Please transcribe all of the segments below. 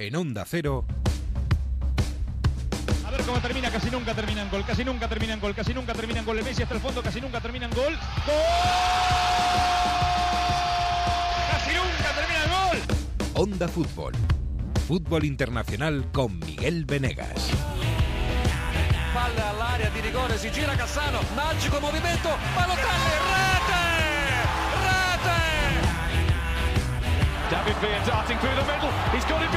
en Onda Cero. A ver cómo termina, casi nunca termina en gol, casi nunca termina en gol, casi nunca termina en gol. El Messi hasta el fondo, casi nunca termina en gol. ¡Gol! ¡Casi nunca termina el gol! Onda Fútbol. Fútbol internacional con Miguel Venegas. Palla all'area di rigore, si gira Cassano, magico movimento, Balotelli, rete! Rete! David Villa darting through the middle. He's got it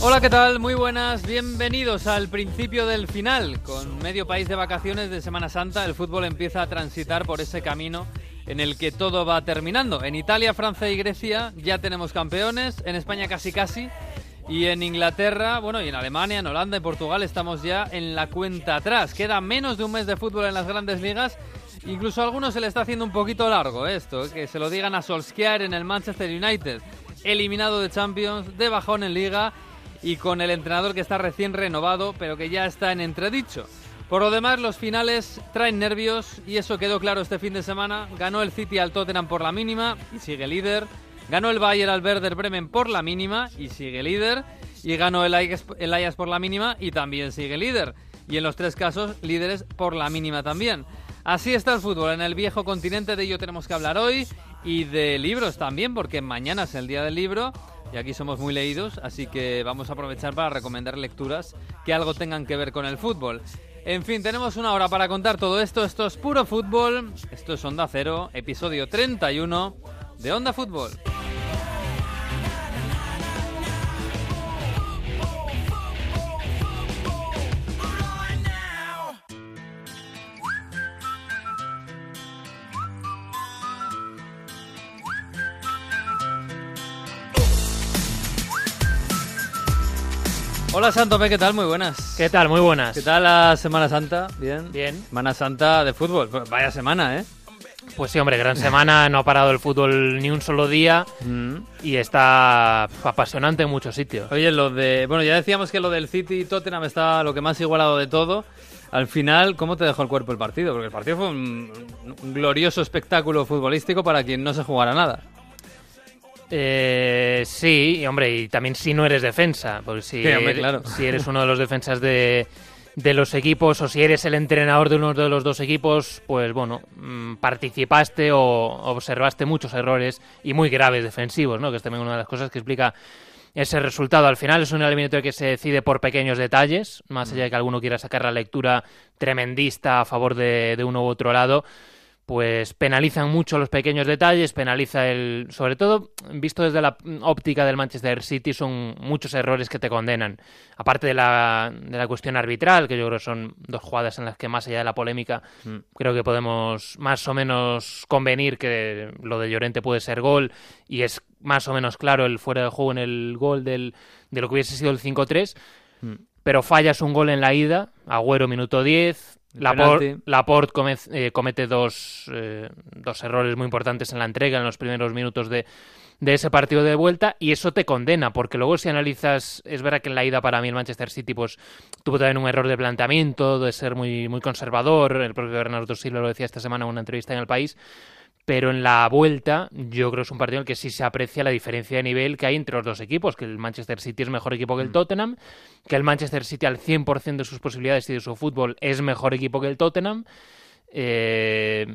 Hola, ¿qué tal? Muy buenas, bienvenidos al principio del final. Con medio país de vacaciones de Semana Santa, el fútbol empieza a transitar por ese camino en el que todo va terminando. En Italia, Francia y Grecia ya tenemos campeones, en España casi casi, y en Inglaterra, bueno, y en Alemania, en Holanda y Portugal estamos ya en la cuenta atrás. Queda menos de un mes de fútbol en las grandes ligas. Incluso a algunos se le está haciendo un poquito largo esto, que se lo digan a Solskjaer en el Manchester United, eliminado de Champions, de bajón en Liga y con el entrenador que está recién renovado, pero que ya está en entredicho. Por lo demás, los finales traen nervios y eso quedó claro este fin de semana. Ganó el City al Tottenham por la mínima y sigue líder. Ganó el Bayern al Werder Bremen por la mínima y sigue líder. Y ganó el Ajax, el Ajax por la mínima y también sigue líder. Y en los tres casos, líderes por la mínima también. Así está el fútbol en el viejo continente, de ello tenemos que hablar hoy. Y de libros también, porque mañana es el día del libro. Y aquí somos muy leídos, así que vamos a aprovechar para recomendar lecturas que algo tengan que ver con el fútbol. En fin, tenemos una hora para contar todo esto. Esto es puro fútbol. Esto es Onda Cero, episodio 31 de Onda Fútbol. Hola Santome, ¿qué tal? Muy buenas. ¿Qué tal? Muy buenas. ¿Qué tal la Semana Santa? Bien. Bien. Semana Santa de fútbol. Pues Vaya semana, ¿eh? Pues sí, hombre, gran semana, no ha parado el fútbol ni un solo día Mm. y está apasionante en muchos sitios. Oye, lo de. Bueno, ya decíamos que lo del City y Tottenham está lo que más igualado de todo. Al final, ¿cómo te dejó el cuerpo el partido? Porque el partido fue un, un glorioso espectáculo futbolístico para quien no se jugara nada. Eh, sí, y, hombre, y también si no eres defensa, pues si, Sí, hombre, eres- claro. si eres uno de los defensas de, de los equipos o si eres el entrenador de uno de los dos equipos, pues bueno, mm, participaste o observaste muchos errores y muy graves defensivos, ¿no? Que es también una de las cosas que explica ese resultado. Al final es un eliminatorio que se decide por pequeños detalles, más allá de que alguno quiera sacar la lectura tremendista a favor de, de uno u otro lado pues penalizan mucho los pequeños detalles, penaliza el, sobre todo visto desde la óptica del Manchester City, son muchos errores que te condenan. Aparte de la, de la cuestión arbitral, que yo creo que son dos jugadas en las que más allá de la polémica, creo que podemos más o menos convenir que lo de Llorente puede ser gol y es más o menos claro el fuera de juego en el gol del, de lo que hubiese sido el 5-3, pero fallas un gol en la ida, Agüero minuto 10, Laporte. Laporte come- eh, comete dos, eh, dos errores muy importantes en la entrega en los primeros minutos de, de ese partido de vuelta y eso te condena, porque luego si analizas, es verdad que en la ida para mí el Manchester City pues tuvo también un error de planteamiento, de ser muy, muy conservador, el propio Bernardo Silva lo decía esta semana en una entrevista en El País, pero en la vuelta yo creo que es un partido en el que sí se aprecia la diferencia de nivel que hay entre los dos equipos, que el Manchester City es mejor equipo que el Tottenham, que el Manchester City al 100% de sus posibilidades y de su fútbol es mejor equipo que el Tottenham. Eh,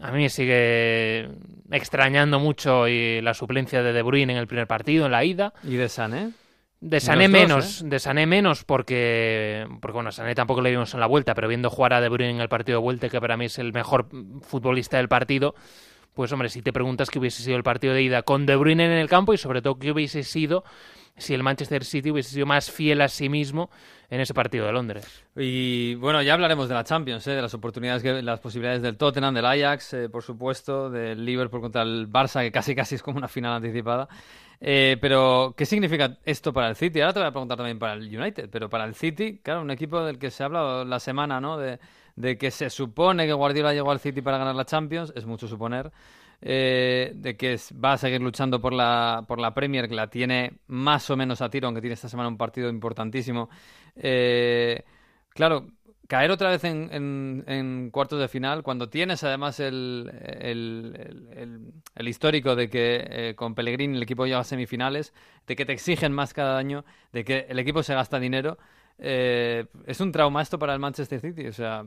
a mí me sigue extrañando mucho y la suplencia de De Bruyne en el primer partido, en la ida. Y de Sané. De Sané los dos, menos, de Sané menos porque, porque bueno, Sané tampoco le vimos en la vuelta, pero viendo jugar a De Bruyne en el partido de vuelta, que para mí es el mejor futbolista del partido, pues hombre, si te preguntas qué hubiese sido el partido de ida con De Bruyne en el campo y sobre todo qué hubiese sido si el Manchester City hubiese sido más fiel a sí mismo en ese partido de Londres. Y bueno, ya hablaremos de la Champions, ¿eh? de las oportunidades, que, las posibilidades del Tottenham, del Ajax, eh, por supuesto, del Liverpool contra el Barça, que casi casi es como una final anticipada. Eh, pero, ¿qué significa esto para el City? Ahora te voy a preguntar también para el United, pero para el City, claro, un equipo del que se ha hablado la semana, ¿no? De, de que se supone que Guardiola llegó al City para ganar la Champions, es mucho suponer. Eh, de que va a seguir luchando por la, por la Premier, que la tiene más o menos a tiro, aunque tiene esta semana un partido importantísimo. Eh, claro, caer otra vez en, en, cuartos de final, cuando tienes además el- el- el histórico de que eh, con Pellegrini el equipo llega a semifinales, de que te exigen más cada año, de que el equipo se gasta dinero, eh, es un trauma esto para el Manchester City. O sea,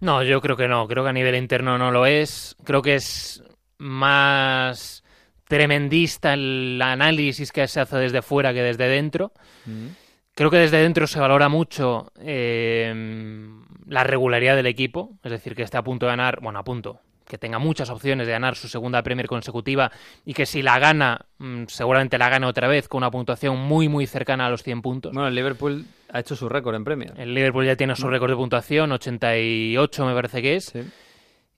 No, yo creo que no. Creo que a nivel interno no lo es. Creo que es más tremendista el análisis que se hace desde fuera que desde dentro. Creo que desde dentro se valora mucho eh, la regularidad del equipo, es decir, que esté a punto de ganar, bueno, a punto, que tenga muchas opciones de ganar su segunda Premier consecutiva y que si la gana, mm, seguramente la gane otra vez con una puntuación muy, muy cercana a los 100 puntos. bueno, el Liverpool ha hecho su récord en Premier. El Liverpool ya tiene su récord de puntuación, 88 me parece que es. Sí.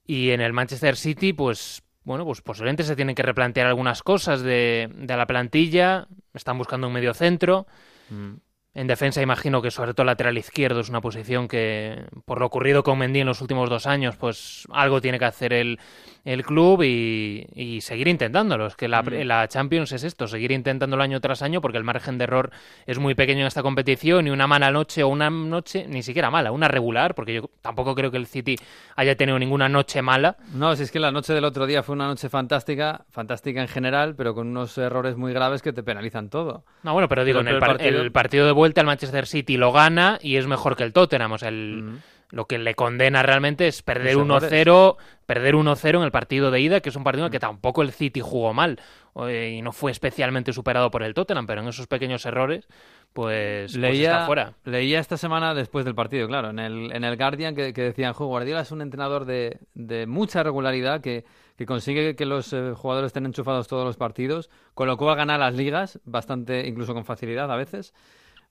Y en el Manchester City, pues bueno, pues posiblemente se tienen que replantear algunas cosas de, de la plantilla. Están buscando un medio centro. Mm. En defensa imagino que sobre todo lateral izquierdo es una posición que, por lo ocurrido con Mendy en los últimos dos años, pues algo tiene que hacer el, el club y, y seguir intentándolo. Es que la, Mm. la Champions es esto, seguir intentándolo año tras año porque el margen de error es muy pequeño en esta competición y una mala noche o una noche, ni siquiera mala, una regular, porque yo tampoco creo que el City haya tenido ninguna noche mala. No, si es que la noche del otro día fue una noche fantástica, fantástica en general, pero con unos errores muy graves que te penalizan todo. No, bueno, pero digo, Pero en el, el par- partido- el partido de vuelta el Manchester City lo gana y es mejor que el Tottenham. O sea, el, Mm. Lo que le condena realmente es perder Los 1-0 perder 1-0 en el partido de ida, que es un partido en el que tampoco el City jugó mal eh, y no fue especialmente superado por el Tottenham, pero en esos pequeños errores, pues, pues leía, está fuera. leía esta semana después del partido, claro, en el, en el Guardian que, que decían, "Jo, Guardiola es un entrenador de, de mucha regularidad que, que consigue que los eh, jugadores estén enchufados todos los partidos, con lo cual gana las ligas, bastante incluso con facilidad a veces.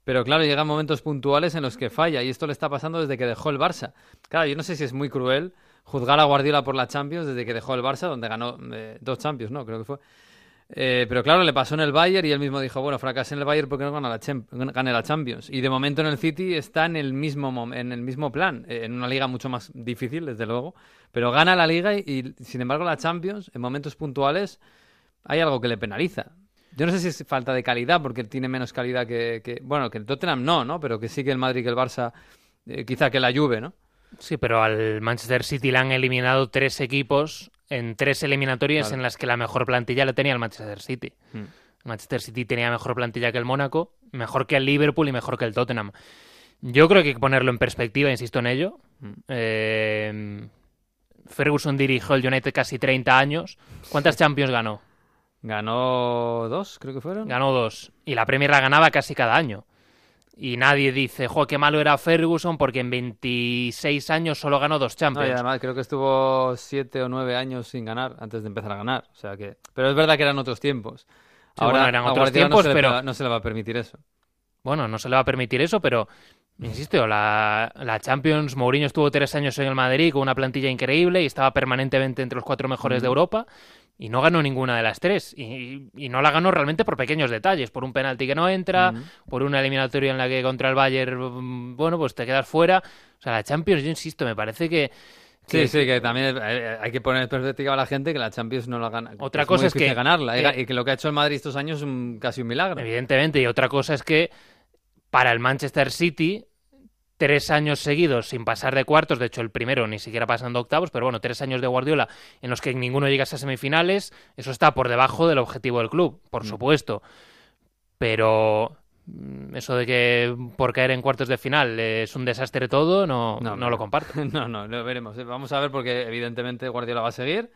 Pero claro, llegan momentos puntuales en los que falla y esto le está pasando desde que dejó el Barça. Claro, yo no sé si es muy cruel juzgar a Guardiola por la Champions desde que dejó el Barça, donde ganó eh, dos Champions, ¿no? Creo que fue. Eh, pero claro, le pasó en el Bayern y él mismo dijo, bueno, fracasé en el Bayern porque no gana la Champions. Y de momento en el City está en el mismo, en el mismo plan, eh, en una liga mucho más difícil, desde luego. Pero gana la liga y, sin embargo la Champions, en momentos puntuales, hay algo que le penaliza. Yo no sé si es falta de calidad, porque tiene menos calidad que, que- bueno, que el Tottenham no, ¿no? Pero que sí que el Madrid, que el Barça, eh, quizá que la Juve, ¿no? Sí, pero al Manchester City le han eliminado tres equipos en tres eliminatorias Claro. en las que la mejor plantilla la tenía el Manchester City. Mm. El Manchester City tenía mejor plantilla que el Mónaco, mejor que el Liverpool y mejor que el Tottenham. Yo creo que hay que ponerlo en perspectiva, insisto en ello. Mm. Eh, Ferguson dirigió el United casi 30 años. ¿Cuántas Champions ganó? Ganó dos, creo que fueron. Ganó dos. Y la Premier la ganaba casi cada año. Y nadie dice, jo, qué malo era Ferguson porque en 26 años solo ganó dos No, y Champions. además creo que estuvo siete o nueve años sin ganar antes de empezar a ganar. O sea que... Pero es verdad que eran otros tiempos. bueno, eran otros tiempos, no pero- va- no se le va a permitir eso. Bueno, no se le va a permitir eso, pero insisto, la, la Champions, Mourinho estuvo tres años en el Madrid con una plantilla increíble y estaba permanentemente entre los cuatro mejores de Europa y no ganó ninguna de las tres. Y, y no la ganó realmente por pequeños detalles, por un penalti que no entra, por una eliminatoria en la que contra el Bayern, mm, bueno, pues te quedas fuera. O sea, la Champions, yo insisto, me parece que... Sí, que- sí, que también eh, hay que poner en perspectiva a la gente que la Champions no la gana. Otra es cosa es que- ganarla y- eh, y que lo que ha hecho el Madrid estos años es un- casi un milagro. Evidentemente, y otra cosa es que para el Manchester City, tres años seguidos sin pasar de cuartos, de hecho el primero ni siquiera pasando octavos, pero bueno, tres años de Guardiola en los que ninguno llegase a semifinales, eso está por debajo del objetivo del club, por supuesto. Pero mm, eso de que por caer en cuartos de final es un desastre todo, no, no, No, lo comparto. No, no, lo veremos. Vamos a ver porque evidentemente Guardiola va a seguir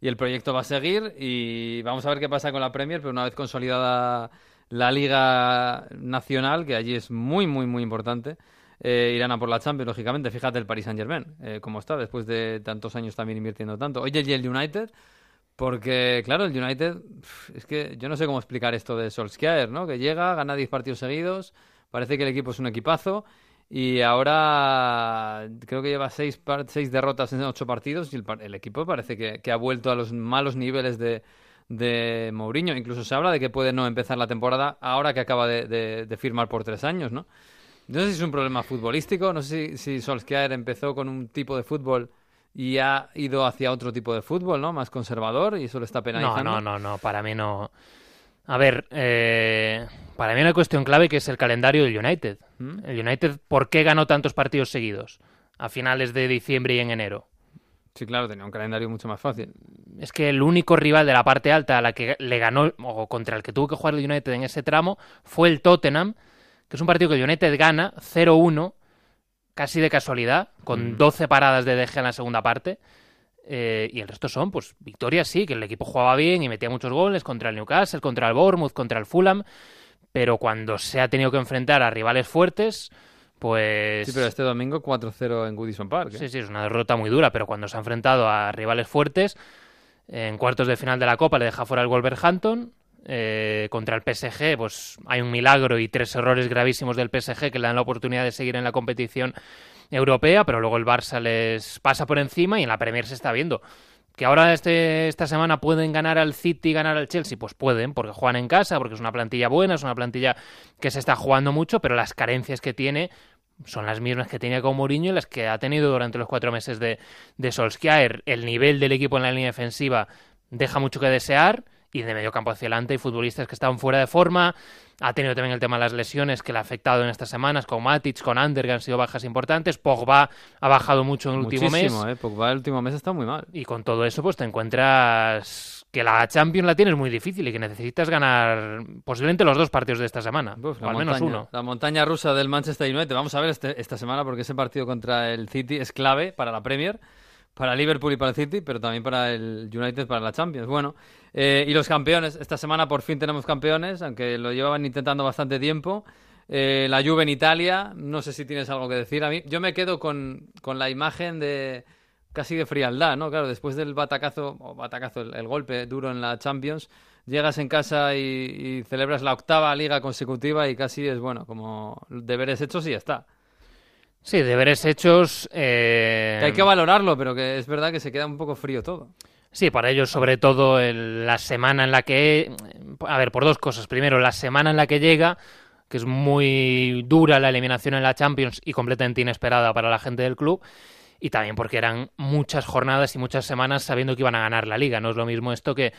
y el proyecto va a seguir y vamos a ver qué pasa con la Premier, pero una vez consolidada la Liga Nacional, que allí es muy, muy, muy importante, eh, irán a por la Champions, lógicamente. Fíjate el Paris Saint-Germain, eh, cómo está después de tantos años también invirtiendo tanto. Oye, y el United, porque claro, el United, es que yo no sé cómo explicar esto de Solskjaer, ¿no? Que llega, gana 10 partidos seguidos, parece que el equipo es un equipazo. Y ahora creo que lleva seis, seis derrotas en ocho partidos y el, el equipo parece que, ha vuelto a los malos niveles de, de Mourinho. Incluso se habla de que puede no empezar la temporada ahora que acaba de- de firmar por tres años, ¿no? No sé si es un problema futbolístico, no sé si, Solskjaer empezó con un tipo de fútbol y ha ido hacia otro tipo de fútbol, ¿no? Más conservador y eso le está No, penalizando. no, no, no, para mí no. A ver, eh, para mí una cuestión clave que es el calendario del United. ¿Mm? El United, ¿por qué ganó tantos partidos seguidos? A finales de diciembre y en enero. Sí, claro, tenía un calendario mucho más fácil. Es que el único rival de la parte alta a la que le ganó, o contra el que tuvo que jugar el United en ese tramo, fue el Tottenham, que es un partido que United gana 0-1, casi de casualidad, con Mm. 12 paradas de DG en la segunda parte. Eh, y el resto son, pues, victorias sí, que el equipo jugaba bien y metía muchos goles contra el Newcastle, contra el Bournemouth, contra el Fulham. Pero cuando se ha tenido que enfrentar a rivales fuertes, pues. Sí, pero este domingo 4-0 en Goodison Park. ¿eh? Sí, sí, es una derrota muy dura, pero cuando se ha enfrentado a rivales fuertes, en cuartos de final de la Copa le deja fuera el Wolverhampton. Eh, contra el PSG, pues hay un milagro y tres errores gravísimos del PSG que le dan la oportunidad de seguir en la competición europea, pero luego el Barça les pasa por encima y en la Premier se está viendo. ¿Que ahora este, esta semana pueden ganar al City y ganar al Chelsea? Pues pueden, porque juegan en casa, porque es una plantilla buena, es una plantilla que se está jugando mucho, pero las carencias que tiene son las mismas que tenía con Mourinho y las que ha tenido durante los cuatro meses de, de Solskjaer. El nivel del equipo en la línea defensiva deja mucho que desear y de medio campo hacia adelante hay futbolistas que estaban fuera de forma. Ha tenido también el tema de las lesiones que le ha afectado en estas semanas, con Matic, con Ander, que han sido bajas importantes. Pogba ha bajado mucho en el último mes. ¿eh? Pogba el último mes está muy mal. Y con todo eso, pues te encuentras que la Champions la tienes muy difícil y que necesitas ganar posiblemente los dos partidos de esta semana. Uf, o al menos montaña, uno. La montaña rusa del Manchester United. Vamos a ver este- esta semana porque ese partido contra el City es clave para la Premier, para Liverpool y para el City, pero también para el United, para la Champions. Bueno, eh, y los campeones. Esta semana por fin tenemos campeones, aunque lo llevaban intentando bastante tiempo. Eh, la Juve en Italia. No sé si tienes algo que decir. A mí, yo me quedo con, con la imagen de casi de frialdad, ¿no? Claro, después del batacazo, o batacazo, el, golpe duro en la Champions, llegas en casa y, y celebras la octava liga consecutiva y casi es, bueno, como deberes hechos y ya está. Sí, deberes hechos. eh, Que hay que valorarlo, pero que es verdad que se queda un poco frío todo. Sí, para ellos sobre todo el- la semana en la que... A ver, por dos cosas. Primero, la semana en la que llega, que es muy dura la eliminación en la Champions y completamente inesperada para la gente del club. Y también porque eran muchas jornadas y muchas semanas sabiendo que iban a ganar la liga. No es lo mismo esto que...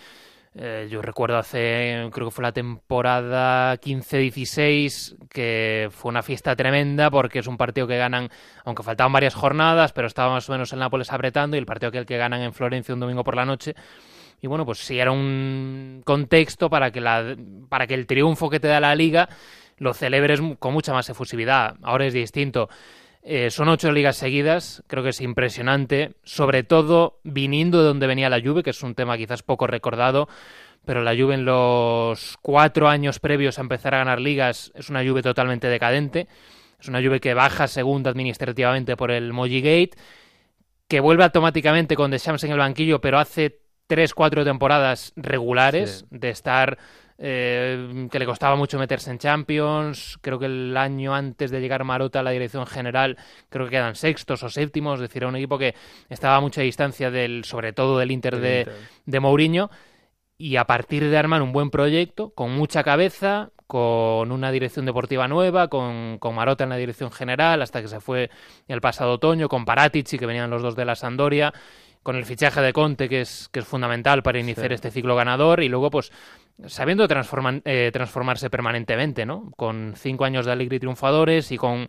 eh, yo recuerdo hace, creo que fue la temporada 15-16, que fue una fiesta tremenda porque es un partido que ganan, aunque faltaban varias jornadas, pero estaba más o menos el Nápoles apretando y el partido que el que ganan en Florencia un domingo por la noche. Y bueno, pues sí era un contexto para que, la, para que el triunfo que te da la liga lo celebres con mucha más efusividad. Ahora es distinto. Eh, son ocho ligas seguidas, creo que es impresionante, sobre todo viniendo de donde venía la Juve, que es un tema quizás poco recordado, pero la Juve en los cuatro años previos a empezar a ganar ligas es una Juve totalmente decadente, es una Juve que baja segunda administrativamente por el Moji Gate, que vuelve automáticamente con Deschamps en el banquillo, pero hace tres, cuatro temporadas regulares Sí. de estar eh, que le costaba mucho meterse en Champions. Creo que el año antes de llegar Marota a la dirección general, creo que quedan sextos o séptimos. Es decir, era un equipo que estaba a mucha distancia del, sobre todo del Inter de, Inter. de Mourinho. Y a partir de armar un buen proyecto, con mucha cabeza, con una dirección deportiva nueva, con, con Marota en la dirección general, hasta que se fue el pasado otoño, con Paratici, que venían los dos de la Sandoria, con el fichaje de Conte, que es, que es fundamental para iniciar Sí. este ciclo ganador, y luego, pues, sabiendo transforman- eh, transformarse permanentemente, ¿no? Con cinco años de Allegri triunfadores y con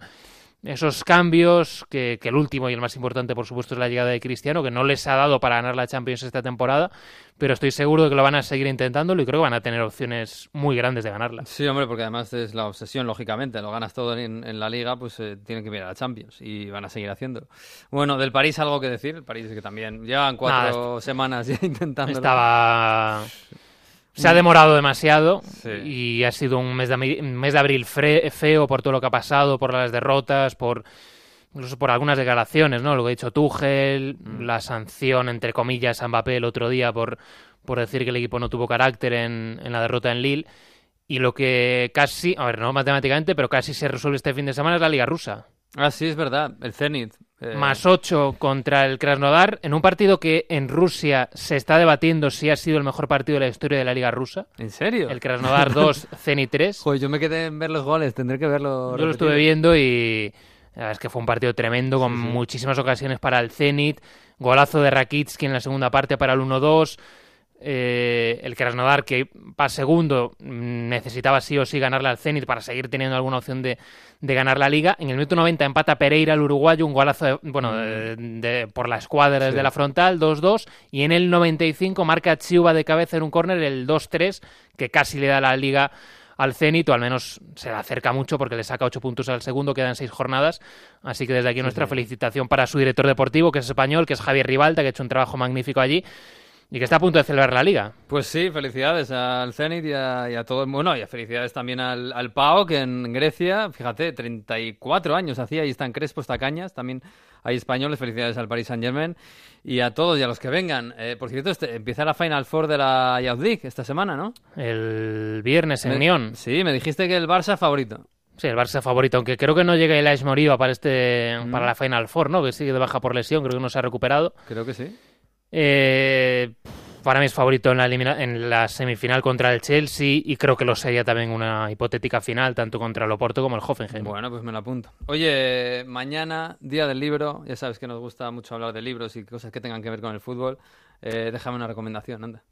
esos cambios, que, que el último y el más importante, por supuesto, es la llegada de Cristiano, que no les ha dado para ganar la Champions esta temporada, pero estoy seguro de que lo van a seguir intentándolo y creo que van a tener opciones muy grandes de ganarla. Sí, hombre, porque además es la obsesión, lógicamente. Lo ganas todo en, en la liga, pues eh, tienen que mirar a la Champions y van a seguir haciéndolo. Bueno, del París algo que decir. El París que también llevan cuatro semanas ya intentando. Estaba... Se ha demorado demasiado Sí. y ha sido un mes de, mes de abril fre- feo por todo lo que ha pasado, por las derrotas, por incluso por algunas declaraciones, ¿no? Lo que ha dicho Tuchel, Mm. la sanción, entre comillas, a Mbappé el otro día por, por decir que el equipo no tuvo carácter en, en la derrota en Lille. Y lo que casi, a ver, no matemáticamente, pero casi se resuelve este fin de semana es la Liga Rusa. Ah, sí, es verdad. El Zenit. Eh, Más 8 contra el Krasnodar, en un partido que en Rusia se está debatiendo si ha sido el mejor partido de la historia de la Liga Rusa. ¿En serio? El Krasnodar 2, Zenit 3. Joder, yo me quedé en ver los goles. Tendré que verlo. Yo lo estuve viendo y la verdad es que fue un partido tremendo con Sí, sí. muchísimas ocasiones para el Zenit. Golazo de Rakitsky en la segunda parte para el 1-2. Eh, el Krasnodar, que va segundo, mm, necesitaba sí o sí ganarle al Zenit para seguir teniendo alguna opción de, de ganar la liga. En el minuto 90 empata Pereira, el uruguayo, un golazo de- bueno, de- de- por la escuadra desde la frontal, 2-2. Y en el 95 marca Chiuba de cabeza en un córner, el 2-3, que casi le da la liga al Zenit, o al menos se le acerca mucho porque le saca 8 puntos al segundo, quedan 6 jornadas. Así que desde aquí nuestra felicitación para su director deportivo, que es español, que es Javier Ribalta, que ha hecho un trabajo magnífico allí y que está a punto de celebrar la liga. Pues sí, felicidades al Zenit y a, y a todo el mundo. Y a felicidades también al, al PAO, que en Grecia, fíjate, 34 años hacía, ahí están Crespo, está Cañas, también hay españoles. Felicidades al Paris Saint Germain y a todos y a los que vengan. Eh, por cierto, este- empieza la Final Four de la Youth League esta semana, ¿no? El viernes en Unión. Sí, me dijiste que el Barça favorito. Sí, el Barça favorito, aunque creo que no llega el Ais Moriba para este Mm. para la Final Four, ¿no? Que sigue de baja por lesión, creo que no se ha recuperado. Creo que sí. Eh, para mí es favorito en la, en la semifinal contra el Chelsea y creo que lo sería también una hipotética final tanto contra el Oporto como el Hoffenheim. Bueno, pues me lo apunto. Oye, mañana, día del libro. Ya sabes que nos gusta mucho hablar de libros y cosas que tengan que ver con el fútbol. Eh, déjame una recomendación, anda.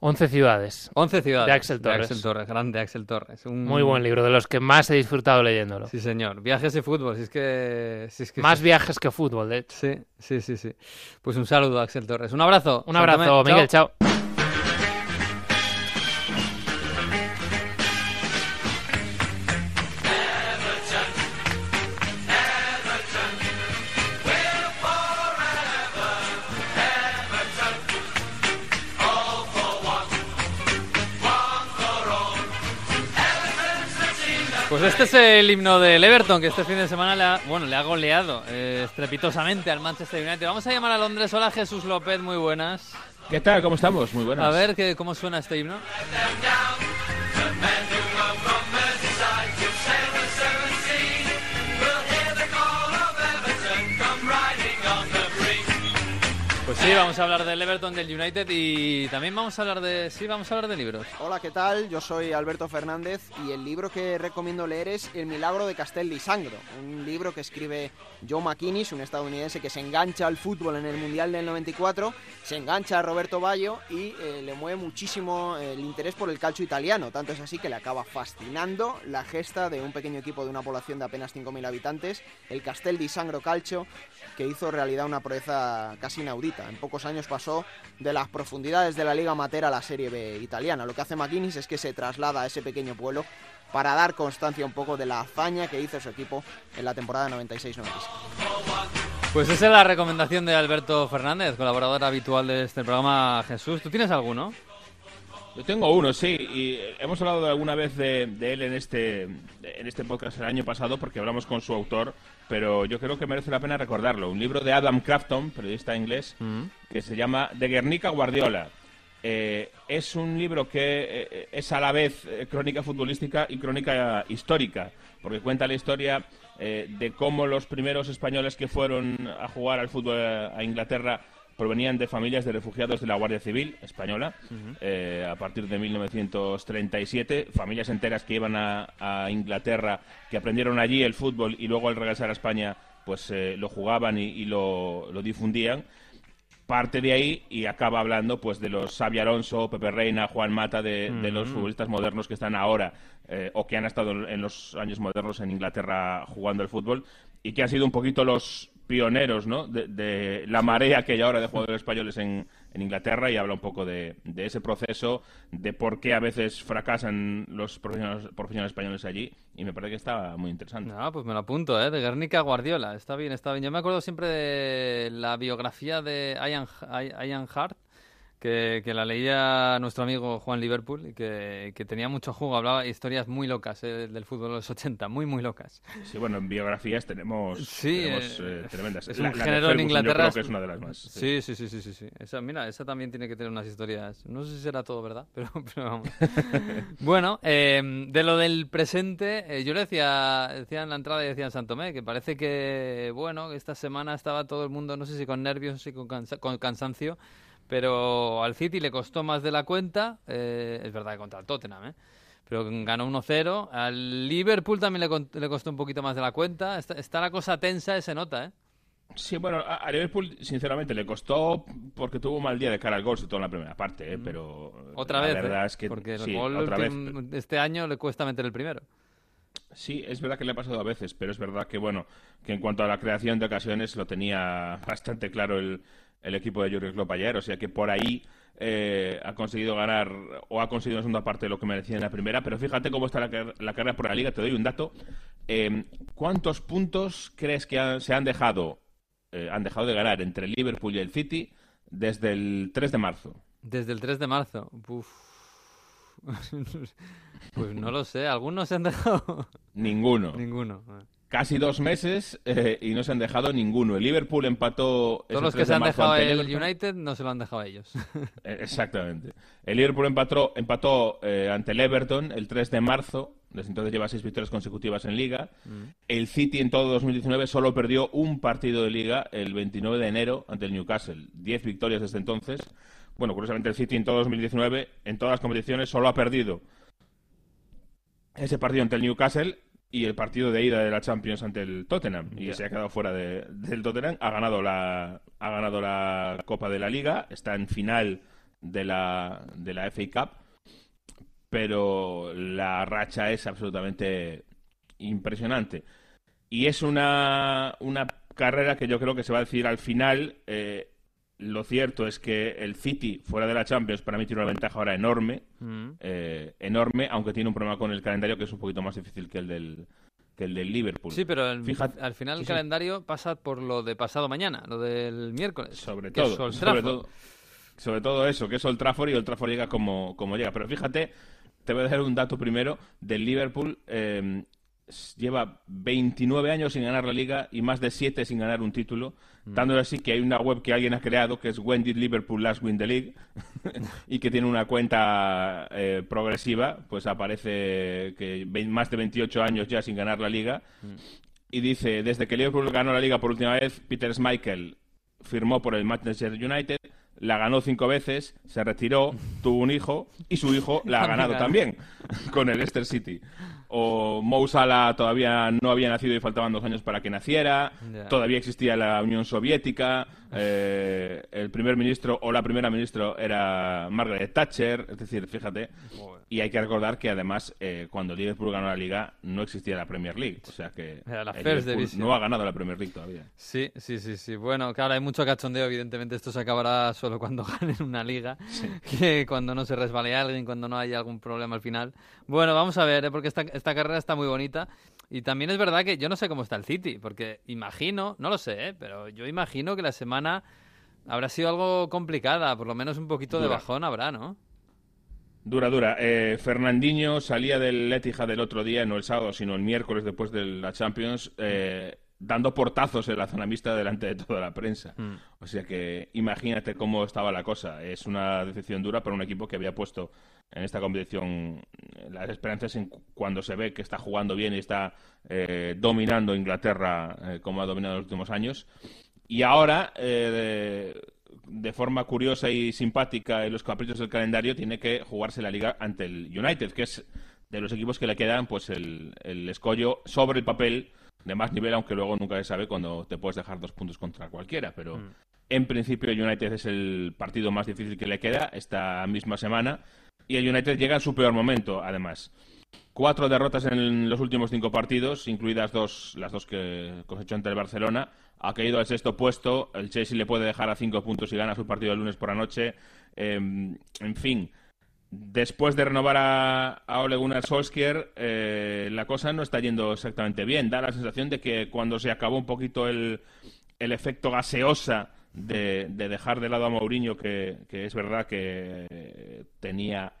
11 ciudades. 11 ciudades. De Axel Torres. Axel Torres, grande Axel Torres. Un- Muy buen libro, de los que más he disfrutado leyéndolo. Sí, señor. Viajes y fútbol, si es que... Si es que Más viajes que fútbol, de hecho. Sí, sí, sí, sí. Pues un saludo, Axel Torres. Un abrazo. Un abrazo. Miguel, chao. Pues es el himno del Everton, que este fin de semana le ha, bueno, le ha goleado eh, estrepitosamente al Manchester United. Vamos a llamar a Londres. Hola, Jesús López, muy buenas. ¿Qué tal? ¿Cómo estamos? Muy buenas. A ver que, cómo suena este himno. Pues sí, vamos a hablar del Everton, del United y también vamos a hablar de... Sí, vamos a hablar de libros. Hola, ¿qué tal? Yo soy Alberto Fernández y el libro que recomiendo leer es El milagro de Castel di Sangro, un libro que escribe Joe McInnes, un estadounidense que se engancha al fútbol en el Mundial del 94, se engancha a Roberto Baggio y eh, le mueve muchísimo eh, el interés por el calcio italiano, tanto es así que le acaba fascinando la gesta de un pequeño equipo de una población de apenas 5.000 habitantes, el Castel di Sangro Calcio, que hizo realidad una proeza casi inaudita. En pocos años pasó de las profundidades de la Liga Amateur a la Serie B italiana. Lo que hace McGuinness es que se traslada a ese pequeño pueblo para dar constancia un poco de la hazaña que hizo su equipo en la temporada 96-97. Pues esa es la recomendación de Alberto Fernández, colaborador habitual de este programa. Jesús, ¿tú tienes alguno? Yo tengo uno, sí, y hemos hablado alguna vez de, de él en este, en este podcast el año pasado porque hablamos con su autor, pero yo creo que merece la pena recordarlo. Un libro de Adam Crafton, periodista inglés, que se llama De Guernica Guardiola. Eh, es un libro que eh, es a la vez eh, crónica futbolística y crónica histórica, porque cuenta la historia de cómo los primeros españoles que fueron a jugar al fútbol a, a Inglaterra provenían de familias de refugiados de la Guardia Civil española eh, a partir de 1937, familias enteras que iban a, a Inglaterra, que aprendieron allí el fútbol y luego al regresar a España pues eh, lo jugaban y, y lo, lo difundían. Parte de ahí y acaba hablando pues de los Xavi Alonso, Pepe Reina, Juan Mata, de, de los futbolistas modernos que están ahora eh, o que han estado en los años modernos en Inglaterra jugando el fútbol y que han sido un poquito los pioneros ¿no? de, de la marea que hay ahora de jugadores españoles en, en Inglaterra y habla un poco de, de ese proceso, de por qué a veces fracasan los profesionales, profesionales españoles allí y me parece que está muy interesante. No, pues me lo apunto, ¿eh? De Guernica a Guardiola. Está bien, está bien. Yo me acuerdo siempre de la biografía de Ian, Ian Hart, que, que la leía nuestro amigo Juan Liverpool y que, que tenía mucho juego. Hablaba historias muy locas eh, del fútbol de los 80, muy, muy locas. Sí, bueno, en biografías tenemos, Sí, tenemos, eh, tremendas. es un la en yo Inglaterra. creo que es una de las más. sí. Sí, sí, sí, sí, sí, sí. Esa, mira, esa también tiene que tener unas historias. No sé si será todo verdad, pero, pero vamos. bueno, eh, de lo del presente, eh, yo le decía, decía en la entrada y decía en Santomé que parece que, bueno, esta semana estaba todo el mundo, no sé si con nervios, si con, cansa- con cansancio, pero al City le costó más de la cuenta. eh, es verdad que contra el Tottenham, ¿eh? Pero ganó 1-0. Al Liverpool también le, le costó un poquito más de la cuenta. Está, está la cosa tensa, se nota, ¿eh? Sí, bueno, a Liverpool sinceramente le costó porque tuvo un mal día de cara al gol, sobre todo en la primera parte, ¿eh? mm. pero otra vez, verdad es que porque el gol este año le cuesta meter el primero. Sí, es verdad que le ha pasado a veces, pero es verdad que bueno, que en cuanto a la creación de ocasiones lo tenía bastante claro el, el equipo de Jurgen Klopp ayer, o sea que por ahí eh, ha conseguido ganar o ha conseguido en segunda parte de lo que merecía en la primera, pero fíjate cómo está la, carrera por la liga, te doy un dato. Em, ¿Cuántos puntos crees que se han dejado, eh, han dejado de ganar entre el Liverpool y el City desde el 3 de marzo? Desde el 3 de marzo. pues no lo sé, ¿algunos se han dejado? Ninguno. Ninguno casi dos meses eh, y no se han dejado ninguno. El Liverpool empató. Todos los que se han dejado el United no se lo han dejado ellos. Eh, exactamente. El Liverpool empató, empató eh, ante el Everton el 3 de marzo. Desde entonces lleva seis victorias consecutivas en Liga. Mm. El City en todo 2019 solo perdió un partido de Liga el 29 de enero ante el Newcastle. Diez victorias desde entonces. Bueno, curiosamente el City en todo 2019, en todas las competiciones, solo ha perdido ese partido ante el Newcastle y el partido de ida de la Champions ante el Tottenham. Y se ha quedado fuera del Tottenham. Ha ganado la ha ganado la Copa de la Liga. Está en final de la de la FA Cup. Pero la racha es absolutamente impresionante. Y es una una carrera que yo creo que se va a decir al final eh, lo cierto es que el City, fuera de la Champions, para mí tiene una ventaja ahora enorme, mm. eh, enorme, aunque tiene un problema con el calendario que es un poquito más difícil que el del, que el del Liverpool. Sí, pero al final el calendario pasa por lo de pasado mañana, lo del miércoles. Sobre todo, sobre todo, sobre todo eso, que es Old Trafford y Old Trafford llega como, como llega. Pero fíjate, te voy a dar un dato primero del Liverpool. Eh, lleva 29 años sin ganar la liga y más de 7 sin ganar un título, mm. así que hay una web que alguien ha creado que es When Did Liverpool Last Win the League y que tiene una cuenta eh, progresiva, pues aparece que más de 28 años ya sin ganar la liga. Mm. y dice, desde que Liverpool ganó la liga por última vez, Peter Schmeichel firmó por el Manchester United, la ganó cinco veces, se retiró, tuvo un hijo y su hijo la ha ganado también con el Leicester City o Mo Salah todavía no había nacido y faltaban dos años para que naciera, todavía existía la Unión Soviética, eh, el primer ministro o la primera ministra era Margaret Thatcher, es decir, fíjate, y hay que recordar que además eh, cuando Liverpool ganó la Liga no existía la Premier League, o sea que no ha ganado la Premier League todavía. Sí, sí, sí, sí. Bueno, claro, hay mucho cachondeo, evidentemente. Esto se acabará solo cuando ganen una liga, que cuando no se resbale alguien, cuando no haya algún problema al final. Bueno, vamos a ver, ¿eh? porque esta, esta carrera está muy bonita. Y también es verdad que yo no sé cómo está el City, porque imagino, no lo sé, ¿eh? pero yo imagino que la semana habrá sido algo complicada, por lo menos un poquito de bajón habrá, ¿no? Dura, dura. Eh, Fernandinho salía del Etihad del otro día, no el sábado, sino el miércoles después de la Champions, eh, dando portazos en la zona mixta delante de toda la prensa. Mm. O sea que imagínate cómo estaba la cosa. Es una decepción dura para un equipo que había puesto en esta competición las esperanzas en cuando se ve que está jugando bien y está eh, dominando Inglaterra como ha dominado en los últimos años. Y ahora, de, de forma curiosa y simpática en los caprichos del calendario, tiene que jugarse la liga ante el United, que es de los equipos que le quedan, pues el, escollo sobre el papel de más nivel, aunque luego nunca se sabe cuando te puedes dejar dos puntos contra cualquiera. Pero mm. en principio el United es el partido más difícil que le queda esta misma semana. Y el United llega en su peor momento, además. Cuatro derrotas en los últimos cinco partidos, incluidas dos, las dos que cosechó ante el Barcelona ha caído al sexto puesto. El Chelsea le puede dejar a cinco puntos y gana su partido el lunes por la noche. Em, en fin, después de renovar a, a Ole Gunnar Solskjaer, eh, la cosa no está yendo exactamente bien. Da la sensación de que cuando se acabó un poquito el, el efecto gaseosa de, de, dejar de lado a Mourinho, que, que es verdad que tenía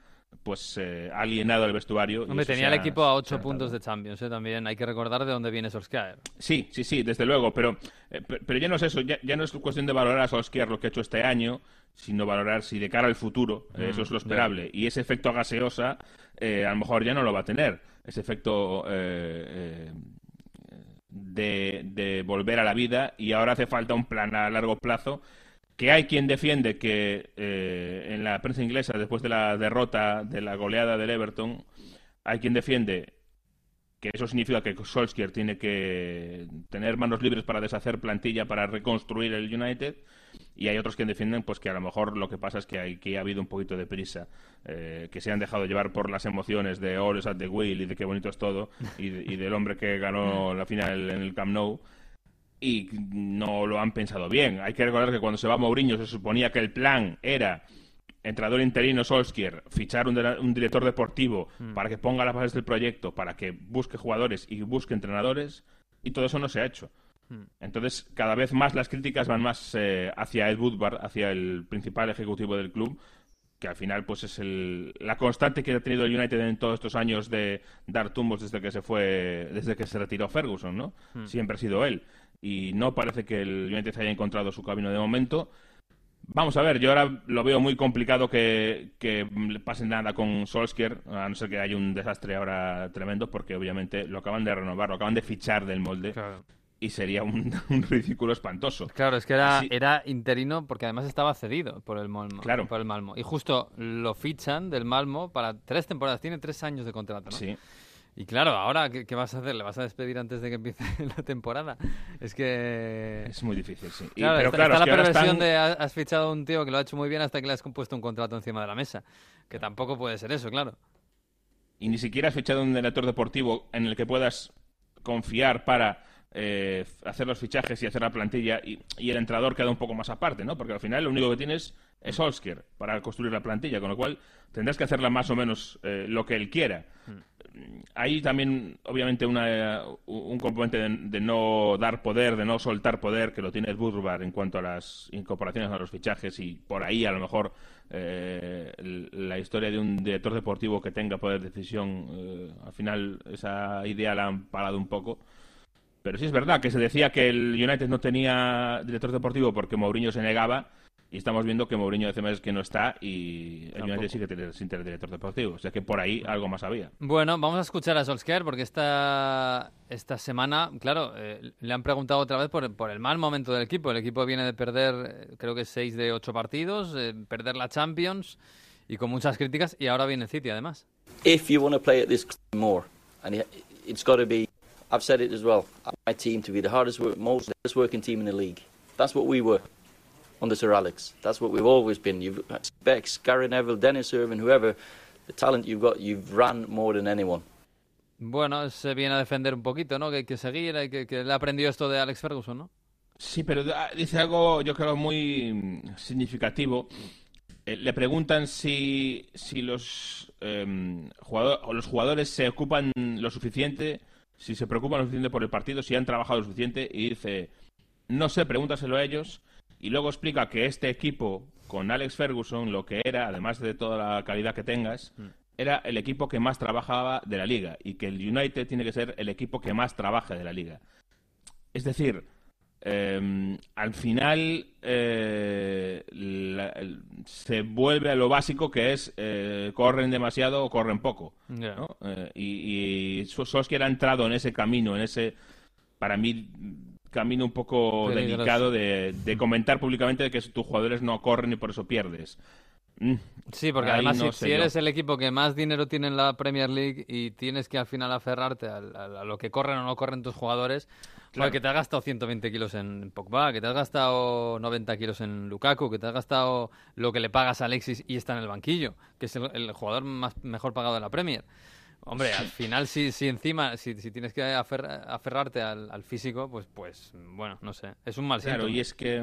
pues eh, alienado el vestuario. Hombre, tenía el equipo a ocho puntos de Champions, ¿eh? también hay que recordar de dónde viene Solskjaer. Sí, sí, sí, desde luego, pero, eh, pero ya no es eso, ya, no es cuestión de valorar a Solskjaer lo que ha hecho este año, sino valorar si de cara al futuro, eh, eso es lo mm, esperable, y ese efecto gaseosa a lo mejor ya no lo va a tener, ese efecto de, de volver a la vida, y ahora hace falta un plan a largo plazo que hay quien defiende que eh, en la prensa inglesa, después de la derrota de la goleada del Everton, hay quien defiende que eso significa que Solskjaer tiene que tener manos libres para deshacer plantilla, para reconstruir el United, y hay otros que defienden pues que a lo mejor lo que pasa es que, hay, que ha habido un poquito de prisa, eh, que se han dejado llevar por las emociones de All at the Wheel y de qué bonito es todo, y, y del hombre que ganó la final en el Camp Nou, y no lo han pensado bien. Hay que recordar que cuando se va Mourinho se suponía que el plan era entrenador interino Solskjaer, fichar un, director deportivo hmm. para que ponga las bases del proyecto, para que busque jugadores y busque entrenadores, y todo eso no se ha hecho. Hmm. Entonces, cada vez más las críticas van más eh, hacia Ed Woodward, hacia el principal ejecutivo del club, que al final pues es el, la constante que ha tenido el United en todos estos años de dar tumbos desde que se fue, desde que se retiró Ferguson, ¿no? Hmm. Siempre ha sido él. Y no parece que el United haya encontrado su camino de momento. Vamos a ver, yo ahora lo veo muy complicado que, que pase nada con Solskjaer, a no ser que haya un desastre ahora tremendo, porque obviamente lo acaban de renovar, lo acaban de fichar del molde. Y sería un, ridículo espantoso. Claro, es que era, era interino porque además estaba cedido por el Malmo. Claro. Por el Malmo. Y justo lo fichan del Malmo para tres temporadas. Tiene tres años de contrato, ¿no? Sí. Y claro, ahora, ¿qué, vas a hacer? ¿Le vas a despedir antes de que empiece la temporada? Es que... Es muy difícil, sí. Claro, pero claro, está la perversión de has fichado a un tío que lo ha hecho muy bien hasta que le has compuesto un contrato encima de la mesa. Que tampoco puede ser eso, claro. Y ni siquiera has fichado un director deportivo en el que puedas confiar para eh, hacer los fichajes y hacer la plantilla y, el entrenador queda un poco más aparte, ¿no? Porque al final lo único que tienes es Solskjaer para construir la plantilla, con lo cual tendrás que hacerla más o menos eh, lo que él quiera. Hay también, obviamente, una, un componente de, no dar poder, de no soltar poder, que lo tiene Woodward en cuanto a las incorporaciones a los fichajes y por ahí, a lo mejor, eh, la historia de un director deportivo que tenga poder de decisión, eh, al final esa idea la han parado un poco. Pero sí es verdad que se decía que el United no tenía director deportivo porque Mourinho se negaba y estamos viendo que Mourinho hace meses que no está y el United sigue sin tener director deportivo. O sea que por ahí algo más había. Bueno, vamos a escuchar a Solskjaer porque esta, esta semana, claro, eh, le han preguntado otra vez por, por, el mal momento del equipo. El equipo viene de perder, eh, creo que seis de ocho partidos, eh, perder la Champions y con muchas críticas. Y ahora viene City, además. If you want to play at this more, and it's got to be, I've said it as well, my team to be the hardest, most working team in the league. That's what we were. Under Sir Alex. That's what we've always been. You've Bex, Gary Neville, Dennis Irvin, whoever, the talent you've got, you've ran more than anyone. Bueno, se viene a defender un poquito, ¿no? Que hay que seguir, hay que, que le aprendió esto de Alex Ferguson, ¿no? Sí, pero ah, dice algo, yo creo, muy significativo. Eh, le preguntan si, si los, eh, jugador, o los jugadores se ocupan lo suficiente, si se preocupan lo suficiente por el partido, si han trabajado lo suficiente, y dice, no sé, pregúntaselo a ellos, y luego explica que este equipo, con Alex Ferguson, lo que era, además de toda la calidad que tengas, mm. era el equipo que más trabajaba de la liga y que el United tiene que ser el equipo que más trabaje de la liga. Es decir, em, al final eh, se vuelve a lo básico que es eh, corren demasiado o corren poco. Eh, y, y Solskjaer ha entrado en ese camino, en ese, para mí, camino un poco delicado de, comentar públicamente que tus jugadores no corren y por eso pierdes. Mm, sí, porque además si, eres el equipo que más dinero tiene en la Premier League y tienes que al final aferrarte a, lo que corren o no corren tus jugadores, claro. que te has gastado 120 kilos en Pogba, que te has gastado 90 kilos en Lukaku, que te has gastado lo que le pagas a Alexis y está en el banquillo, que es el, jugador más mejor pagado de la Premier. Hombre, al final, si, si encima, si, si tienes que aferrarte al, físico, pues, pues, bueno, no sé, es un mal Claro, y es que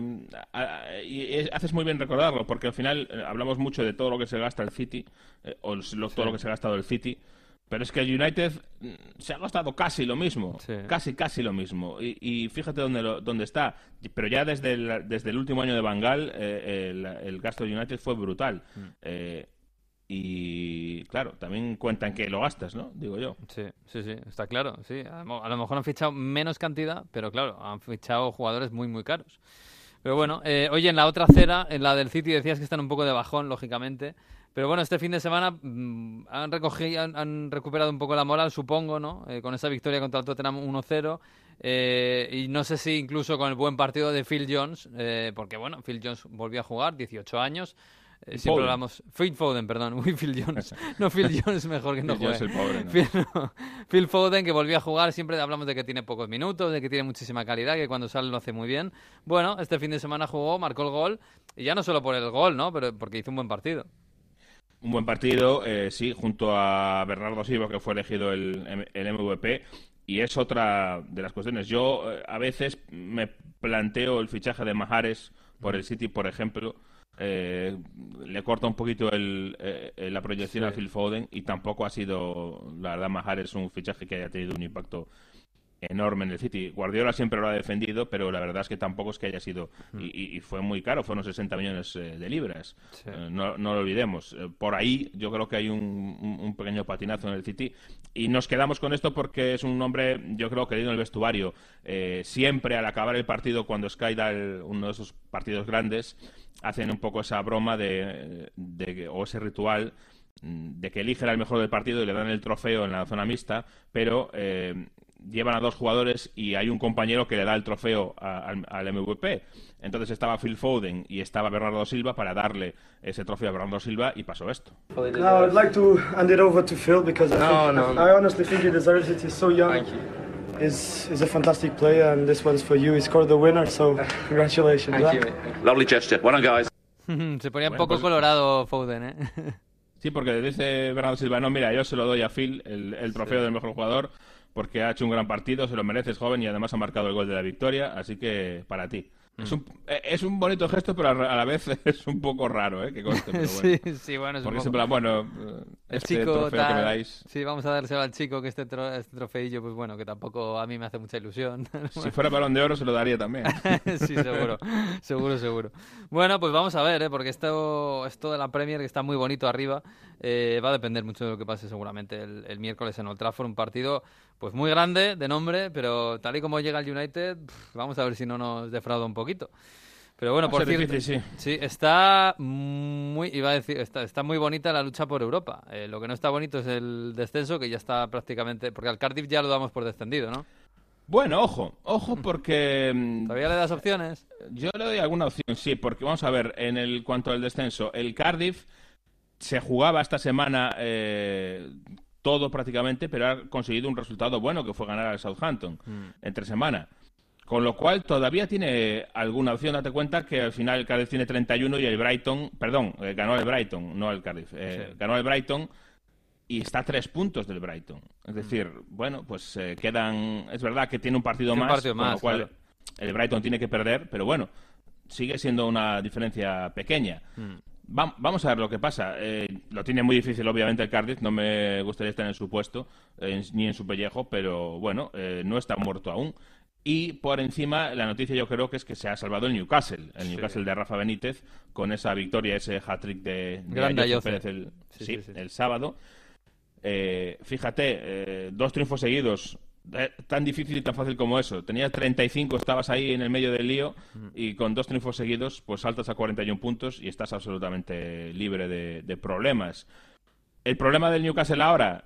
y haces muy bien recordarlo, porque al final eh, hablamos mucho de todo lo que se gasta el City, eh, o todo lo que se ha gastado el City, pero es que el United mm, se ha gastado casi lo mismo, casi, casi lo mismo. Y, fíjate dónde, dónde está. Pero ya desde el, desde el último año de Bangal, eh, el, gasto del United fue brutal. Mm. Y claro, también cuentan que lo gastas, ¿no? Digo yo. Sí, sí, sí, está claro. Sí, a lo mejor han fichado menos cantidad, pero claro, han fichado jugadores muy, muy caros. Pero bueno, eh, oye, en la otra acera, en la del City, decías que están un poco de bajón, lógicamente. Pero bueno, este fin de semana mm, han, recogido, han, recuperado un poco la moral, supongo, ¿no? Eh, con esa victoria contra el Tottenham 1-0. Eh, y no sé si incluso con el buen partido de Phil Jones, porque bueno, Phil Jones volvió a jugar, 18 años. Eh, siempre hablamos. Phil Foden, perdón. Phil Jones. No, Phil Jones mejor que no Phil juegue. el pobre, ¿no? Phil, Phil Foden, que volvió a jugar. Siempre hablamos de que tiene pocos minutos, de que tiene muchísima calidad, que cuando sale lo hace muy bien. Bueno, este fin de semana jugó, marcó el gol. Y ya no solo por el gol, ¿no? Pero porque hizo un buen partido. Un buen partido, eh, sí, junto a Bernardo Silva, que fue elegido el, el MVP. Y es otra de las cuestiones. Yo eh, a veces me planteo el fichaje de Majares por el City, por ejemplo. Eh, le corta un poquito el, eh, eh, la proyección a Phil Foden y tampoco ha sido, la verdad, Majares un fichaje que haya tenido un impacto enorme en el City. Guardiola siempre lo ha defendido, pero la verdad es que tampoco es que haya sido. Y, y- y fue muy caro, fueron 60 millones eh, de libras. Eh, no, no lo olvidemos. Eh, por ahí yo creo que hay un, pequeño patinazo en el City. Y nos quedamos con esto porque es un nombre, yo creo, querido en el vestuario. Eh, siempre al acabar el partido, cuando Sky da el- uno de esos partidos grandes, hacen un poco esa broma de, de- o ese ritual mm, de que eligen al mejor del partido y le dan el trofeo en la zona mixta, pero eh, llevan a dos jugadores y hay un compañero que le da el trofeo a- al, al MVP. Entonces estaba Phil Foden y estaba Bernardo Silva para darle ese trofeo a Bernardo Silva y pasó esto. No, I'd like to hand it over to Phil because I, No, think, no, no. I honestly think he deserves it. He's so young. Thank you. He's, he's a fantastic player, and this one's for you. He scored the winner, so congratulations. Thank you. Thank you. Lovely gesture. Well done, guys. Se ponía un Bueno, poco pues- colorado Foden, ¿eh? Sí, porque dice Bernardo Silva, no, mira, yo se lo doy a Phil, el, el trofeo del mejor jugador, porque ha hecho un gran partido, se lo mereces, joven, y además ha marcado el gol de la victoria, así que para ti. Es, un, eh, es un bonito gesto, pero a a la vez es un poco raro, ¿eh? Que conste, pero bueno. Sí, sí, bueno, es un Porque poco- es en plan, bueno, El este chico trofeo que me dais, Sí, vamos a dárselo al chico que este, tro- este trofeillo, pues bueno, que tampoco a mí me hace mucha ilusión. si fuera balón de oro se lo daría también. sí, seguro, seguro, seguro. Bueno, pues vamos a ver, ¿eh? porque esto, esto de la Premier, que está muy bonito arriba, eh, va a depender mucho de lo que pase seguramente el, el miércoles en Old Trafford, un partido pues muy grande de nombre, pero tal y como llega el United, pff, vamos a ver si no nos defrauda un poquito. Pero bueno, por cierto, difícil, sí. está muy, iba a decir, está, está muy bonita la lucha por Europa. Eh, lo que no está bonito es el descenso, que ya está prácticamente, porque al Cardiff ya lo damos por descendido, ¿no? Bueno, ojo, ojo porque... mm, ¿Todavía le das opciones? Yo le doy alguna opción, sí, porque vamos a ver, en el cuanto al descenso, el Cardiff se jugaba esta semana eh, todo prácticamente, pero ha conseguido un resultado bueno, que fue ganar al Southampton entre semana. Con lo cual todavía tiene alguna opción. Date cuenta que al final el Cardiff tiene 31 y el Brighton, perdón, eh, ganó el Brighton, no el Cardiff, eh, ganó el Brighton y está a tres puntos del Brighton. Es decir, bueno, pues eh, quedan. Es verdad que tiene un partido Tiene un más, partido con lo cual claro. el Brighton tiene que perder, pero bueno, sigue siendo una diferencia pequeña. Va- vamos a ver lo que pasa. Eh, lo tiene muy difícil, obviamente, el Cardiff. No me gustaría estar en su puesto, eh, ni en su pellejo, pero bueno, eh, no está muerto aún. Y por encima, la noticia yo creo que es que se ha salvado el Newcastle, el Newcastle de Rafa Benítez, con esa victoria, ese hat-trick de, de. Pérez el, Sí, sí, el sábado. Eh, fíjate, eh, dos triunfos seguidos, tan difícil y tan fácil como eso. Tenías 35, estabas ahí en el medio del lío y con dos triunfos seguidos, pues saltas a 41 puntos y estás absolutamente libre de, de problemas. El problema del Newcastle ahora,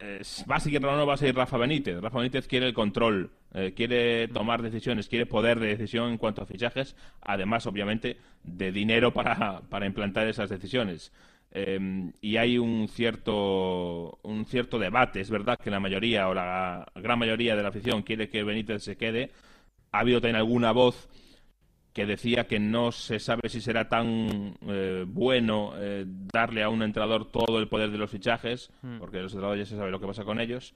es, ¿va a seguir o no va a seguir Rafa Benítez? Rafa Benítez quiere el control, eh, quiere tomar decisiones, quiere poder de decisión en cuanto a fichajes, además, obviamente, de dinero para, para implantar esas decisiones. Eh, y hay un cierto, un cierto debate. Es verdad que la mayoría o la gran mayoría de la afición quiere que Benítez se quede. Ha habido también alguna voz que decía que no se sabe si será tan eh, bueno eh, darle a un entrenador todo el poder de los fichajes, porque los entrenadores ya se sabe lo que pasa con ellos.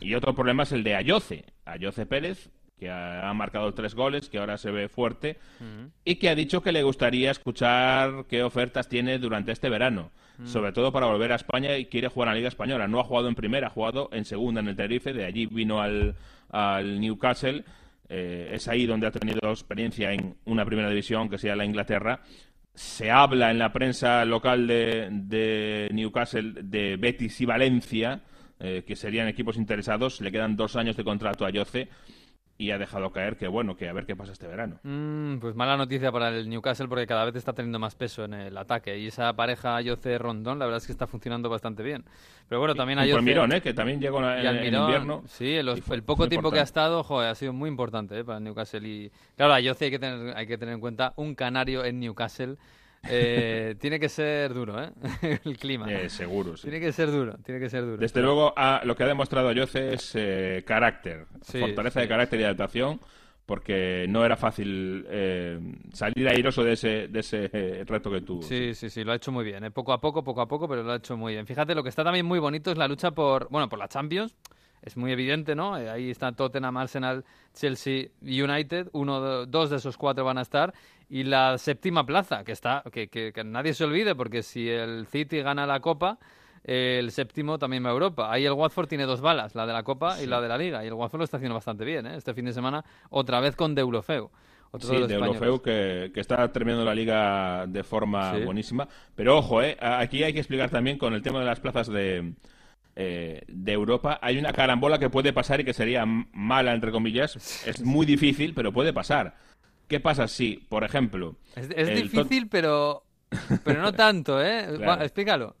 Y otro problema es el de Ayoce, Ayoce Pérez, que ha, ha marcado tres goles, que ahora se ve fuerte, y que ha dicho que le gustaría escuchar qué ofertas tiene durante este verano, sobre todo para volver a España y quiere jugar a la Liga Española. No ha jugado en primera, ha jugado en segunda en el Tenerife, de allí vino al, al Newcastle. Eh, es ahí donde ha tenido experiencia en una primera división, que sea la Inglaterra. Se habla en la prensa local de, de Newcastle de Betis y Valencia, eh, que serían equipos interesados. Le quedan dos años de contrato a Yoce y ha dejado caer que, bueno, que a ver qué pasa este verano. Mm, pues mala noticia para el Newcastle porque cada vez está teniendo más peso en el ataque y esa pareja Ayoce Rondón la verdad es que está funcionando bastante bien. Pero bueno, también Ayoce al Mirón, ¿eh? que también llegó en, y Almirón, invierno. Sí, el, y fue- el poco tiempo que ha estado, joder, ha sido muy importante ¿eh? para el Newcastle. Y claro, Ayoce hay que tener, hay que tener en cuenta un canario en Newcastle. Eh, tiene que ser duro, ¿eh? el clima. Eh, seguro, sí. Tiene que ser duro, tiene que ser duro. Desde luego, ah, lo que ha demostrado Yoce es eh, carácter, Sí, fortaleza de carácter y adaptación, porque no era fácil eh, salir airoso de ese, de ese eh, reto que tuvo. Sí, sí, sí, lo ha hecho muy bien. ¿eh? Poco a poco, poco a poco, pero lo ha hecho muy bien. Fíjate, lo que está también muy bonito es la lucha por, bueno, por la Champions. Es muy evidente, ¿no? Eh, ahí están Tottenham, Arsenal, Chelsea United. Uno, de- dos de esos cuatro van a estar. Y la séptima plaza, que está, que, que- que nadie se olvide, porque si el City gana la Copa, el séptimo también va a Europa. Ahí el Watford tiene dos balas, la de la Copa y la de la Liga. Y el Watford lo está haciendo bastante bien, ¿eh? Este fin de semana, otra vez con Deulofeu. Otro Sí, de. Eurofeu que, que está terminando la liga de forma Sí. buenísima. Pero ojo, eh, aquí hay que explicar también con el tema de las plazas de, eh, de Europa. Hay una carambola que puede pasar y que sería mala, entre comillas. Es muy difícil, pero puede pasar. ¿Qué pasa si, por ejemplo, Es, difícil, pero, pero no tanto, ¿eh? Claro. Va, explícalo.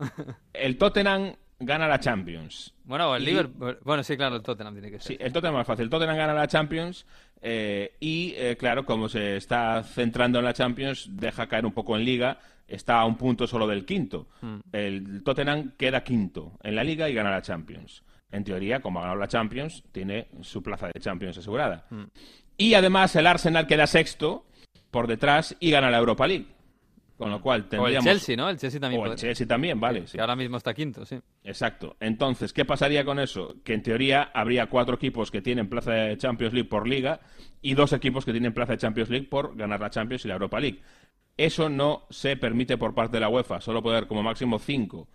el Tottenham gana la Champions? Bueno, el Y- Liverpool. Bueno, sí, claro, el Tottenham tiene que ser. Sí, el Tottenham es más fácil. El Tottenham gana la Champions eh, y, eh, claro, como se está centrando en la Champions, deja caer un poco en Liga. Está a un punto solo del quinto. Mm. El Tottenham queda quinto en la Liga y gana la Champions. En teoría, como ha ganado la Champions, tiene su plaza de Champions asegurada. Mm. Y además el Arsenal queda sexto por detrás y gana la Europa League. Con lo cual o el tendríamos... Chelsea, ¿no? El Chelsea también. O el Chelsea también, vale. que sí. ahora mismo está quinto, sí. Exacto. Entonces, ¿qué pasaría con eso? Que en teoría habría cuatro equipos que tienen plaza de Champions League por liga y dos equipos que tienen plaza de Champions League por ganar la Champions y la Europa League. Eso no se permite por parte de la UEFA, solo puede haber como máximo cinco.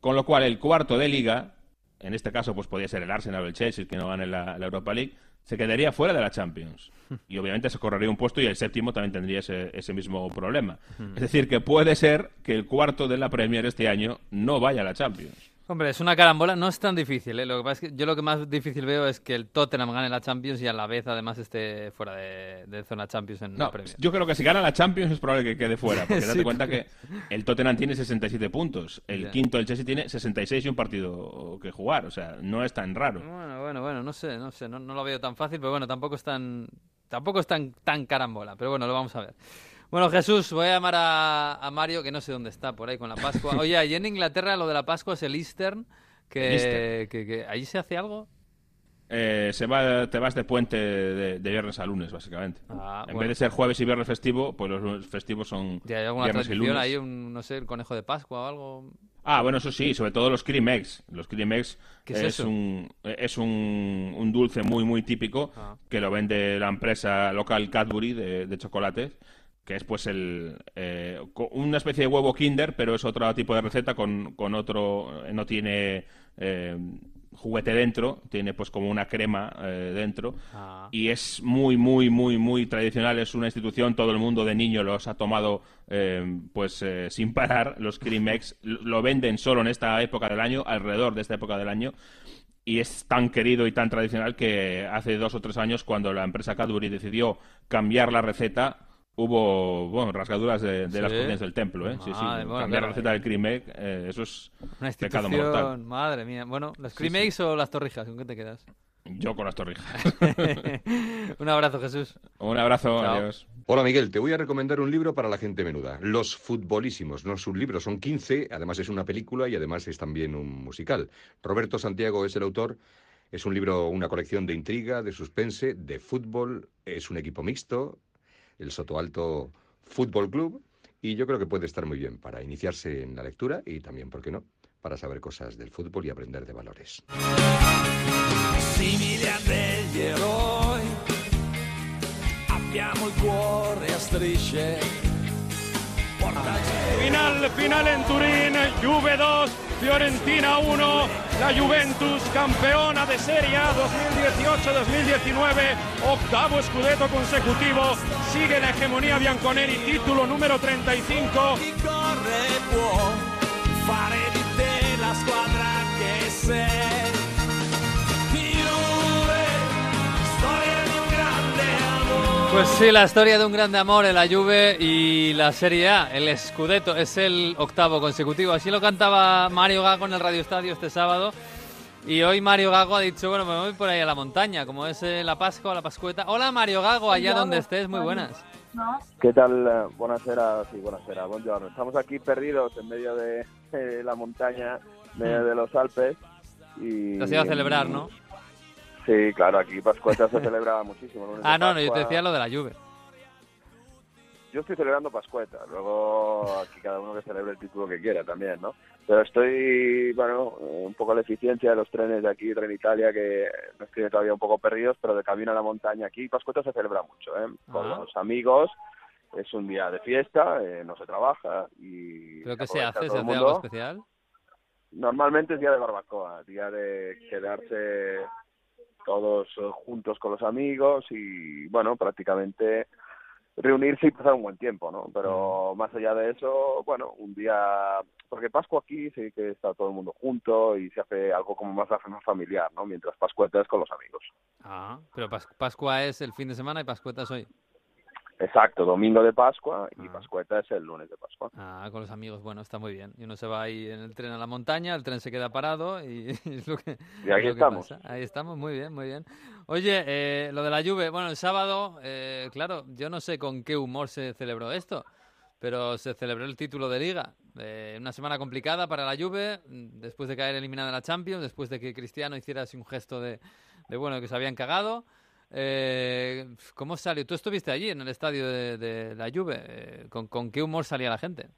Con lo cual, el cuarto de liga, en este caso, pues podría ser el Arsenal o el Chelsea que no gane la, la Europa League, se quedaría fuera de la Champions. Y obviamente se correría un puesto y el séptimo también tendría ese, ese mismo problema. Es decir, que puede ser que el cuarto de la Premier este año no vaya a la Champions. Hombre, es una carambola, no es tan difícil. ¿eh? Lo que pasa es que yo lo que más difícil veo es que el Tottenham gane la Champions y a la vez además esté fuera de, de zona Champions en la No, Premier. yo creo que si gana la Champions es probable que quede fuera, porque Sí, date cuenta que el Tottenham tiene 67 puntos, el quinto, el Chelsea, tiene 66 y un partido que jugar, o sea, no es tan raro. Bueno, bueno, bueno, no sé, no sé, no, no lo veo tan fácil, pero bueno, tampoco es tan, tampoco es tan, tan carambola, pero bueno, lo vamos a ver. Bueno, Jesús, voy a llamar a, a Mario, que no sé dónde está, por ahí con la Pascua. Oye, allí en Inglaterra lo de la Pascua es el Eastern, que, El Easter. que, que ¿ahí se hace algo? Eh, se va, te vas de puente de, de viernes a lunes, básicamente. Ah, en bueno. vez de ser jueves y viernes festivo, pues los festivos son ¿Y hay alguna viernes y lunes. ahí, un, no sé, el conejo de Pascua o algo? Ah, bueno, eso sí, sobre todo los cream eggs. Los cream eggs ¿Qué es eso? un, es un, un dulce muy, muy típico Ah. que lo vende la empresa local Cadbury de, de chocolates, que es pues el eh, una especie de huevo Kinder, pero es otro tipo de receta con, con otro, eh, no tiene eh, juguete dentro, tiene pues como una crema eh, dentro Ah. y es muy, muy, muy, muy tradicional. Es una institución, todo el mundo de niño los ha tomado eh, pues sin parar. Los Cream Eggs lo lo venden solo en esta época del año, alrededor de esta época del año. Y es tan querido y tan tradicional que hace dos o tres años, cuando la empresa Cadbury decidió cambiar la receta, hubo bueno, rasgaduras de, de las cortinas del templo. ¿eh? Sí, sí. Bueno, cambiar la receta del Cream Egg, eh, eso es Una pecado mortal. madre mía. Bueno, ¿los Sí, o las torrijas? ¿Con qué te quedas? Yo con las torrijas. Un abrazo, Jesús. Un abrazo, Chao. adiós. Hola Miguel, te voy a recomendar un libro para la gente menuda. Los futbolísimos. No es un libro, son 15, además es una película y además es también un musical. Roberto Santiago es el autor. Es un libro, una colección de intriga, de suspense, de fútbol. Es un equipo mixto, el Soto Alto Fútbol Club. Y yo creo que puede estar muy bien para iniciarse en la lectura y también, ¿por qué no?, para saber cosas del fútbol y aprender de valores. Final, final en Turín, Juve 2, Fiorentina 1, la Juventus campeona de Serie A 2018-2019, octavo scudetto consecutivo, sigue la hegemonía bianconeri, título número 35. Chi corre può fare di te la squadra che sei. Pues sí, la historia de un grande amor en la Juve y la Serie A, el Scudetto, es el octavo consecutivo. Así lo cantaba Mario Gago en el Radio Estadio este sábado. Y hoy Mario Gago ha dicho, bueno, me voy por ahí a la montaña, como es eh, la Pascua, la Pascueta. Hola Mario Gago, allá Hola, donde estés, muy buenas. ¿Qué tal? Eh, Buonasera, sí, buonasera, buongiorno. Estamos aquí perdidos en medio de, de la montaña, en medio de los Alpes. Y, Te has ido a celebrar, ¿no? Sí, claro, aquí Pascueta se celebra muchísimo. lunes Ah, no, no, yo te decía lo de la Juve. Yo estoy celebrando Pascueta, luego aquí cada uno que celebre el título que quiera también, ¿no? Pero estoy, bueno, un poco la eficiencia de los trenes de aquí, Tren Italia, que nos tiene todavía un poco perdidos, pero de camino a la montaña aquí, Pascueta se celebra mucho, ¿eh? Con Ah. los amigos, es un día de fiesta, eh, no se trabaja y... ¿Pero qué se hace? ¿Se hace algo especial? Normalmente es día de barbacoa, día de quedarse todos eh, juntos con los amigos y, bueno, prácticamente reunirse y pasar un buen tiempo, ¿no? Pero más allá de eso, bueno, un día... Porque Pascua aquí sí que está todo el mundo junto y se hace algo como más, familiar, ¿no? Mientras Pascueta es con los amigos. Ah, pero Pas- Pascua es el fin de semana y Pascueta es hoy. Exacto, domingo de Pascua y Pascueta es el lunes de Pascua. Ah, con los amigos, bueno, está muy bien. Y uno se va ahí en el tren a la montaña, el tren se queda parado y es lo que, Y ahí es lo que estamos. pasa. Ahí estamos, muy bien, muy bien. Oye, eh, lo de la Juve, bueno, el sábado, eh, claro, yo no sé con qué humor se celebró esto, pero se celebró el título de Liga. Eh, una semana complicada para la Juve, después de caer eliminada en la Champions, después de que Cristiano hiciera así un gesto de, de bueno, que se habían cagado. Eh, ¿Cómo salió? Tú estuviste allí en el estadio de, la Juve. eh, ¿con, ¿Con qué humor salía la gente?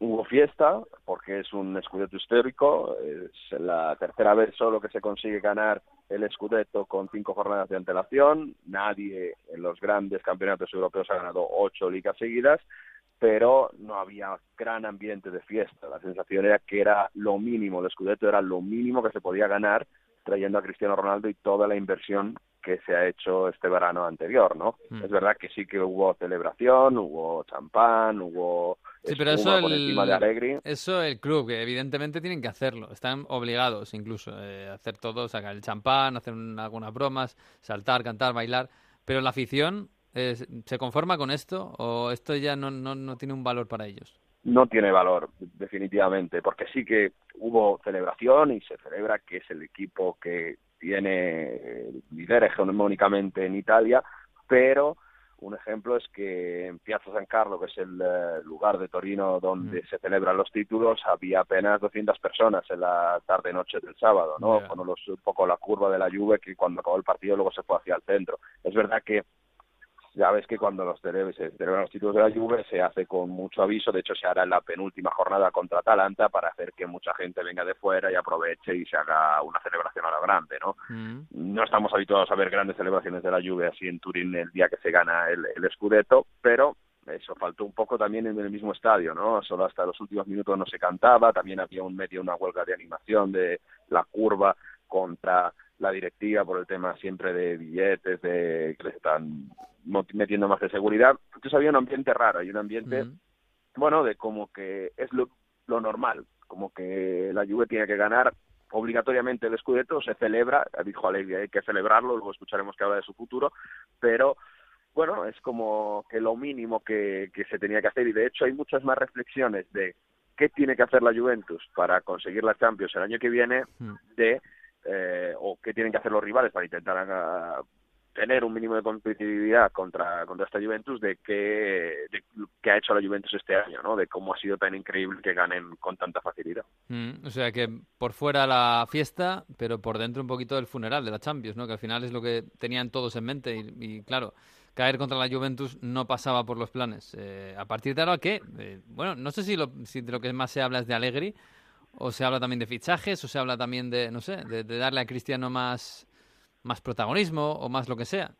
Hubo fiesta, porque es un Scudetto histórico, es la tercera vez solo que se consigue ganar el Scudetto con cinco jornadas de antelación, nadie en los grandes campeonatos europeos ha ganado ocho ligas seguidas, pero no había gran ambiente de fiesta, la sensación era que era lo mínimo, el Scudetto era lo mínimo que se podía ganar trayendo a Cristiano Ronaldo y toda la inversión que se ha hecho este verano anterior, ¿no? Mm. Es verdad que sí que hubo celebración, hubo champán, hubo Sí, pero espuma eso por encima de el, Allegri. eso el club, que evidentemente tienen que hacerlo. Están obligados incluso eh, a hacer todo, sacar el champán, hacer un- algunas bromas, saltar, cantar, bailar. Pero la afición, eh, ¿se conforma con esto o esto ya no, no, no tiene un valor para ellos? no tiene valor, definitivamente, porque sí que hubo celebración y se celebra que es el equipo que tiene lidera hegemónicamente en Italia, pero un ejemplo es que en Piazza San Carlo, que es el eh, lugar de Torino donde se celebran los títulos, había apenas 200 personas en la tarde-noche del sábado, ¿no? Ya. Con los- un poco la curva de la Juve que cuando acabó el partido luego se fue hacia el centro. Es verdad que ya ves que cuando los se celebran los títulos de la Juve se hace con mucho aviso, de hecho se hará en la penúltima jornada contra Atalanta para hacer que mucha gente venga de fuera y aproveche y se haga una celebración a grande, ¿no? No estamos habituados a ver grandes celebraciones de la Juve así en Turín el día que se gana el, el Scudetto, pero eso faltó un poco también en el mismo estadio, ¿no? Solo hasta los últimos minutos no se cantaba, también había un medio una huelga de animación de la curva contra la directiva por el tema siempre de billetes, de que les están metiendo más de seguridad. Entonces había un ambiente raro, hay un ambiente, bueno, de como que es lo, lo normal, como que la Juve tiene que ganar obligatoriamente el Scudetto, se celebra, dijo Allegri, hay que celebrarlo, luego escucharemos que habla de su futuro, pero bueno, es como que lo mínimo que, que se tenía que hacer y de hecho hay muchas más reflexiones de qué tiene que hacer la Juventus para conseguir la Champions el año que viene de eh, o qué tienen que hacer los rivales para intentar ah, tener un mínimo de competitividad contra, contra esta Juventus de qué, de qué ha hecho la Juventus este año, ¿no? De cómo ha sido tan increíble que ganen con tanta facilidad. Mm, o sea que por fuera la fiesta, pero por dentro un poquito el funeral de la Champions, ¿no? Que al final es lo que tenían todos en mente y, y, claro, caer contra la Juventus no pasaba por los planes. Eh, a partir de ahora, ¿qué? Eh, bueno, no sé si, lo, si de lo que más se habla es de Allegri o se habla también de fichajes o se habla también de, no sé, de, de darle a Cristiano más, más protagonismo o más lo que sea.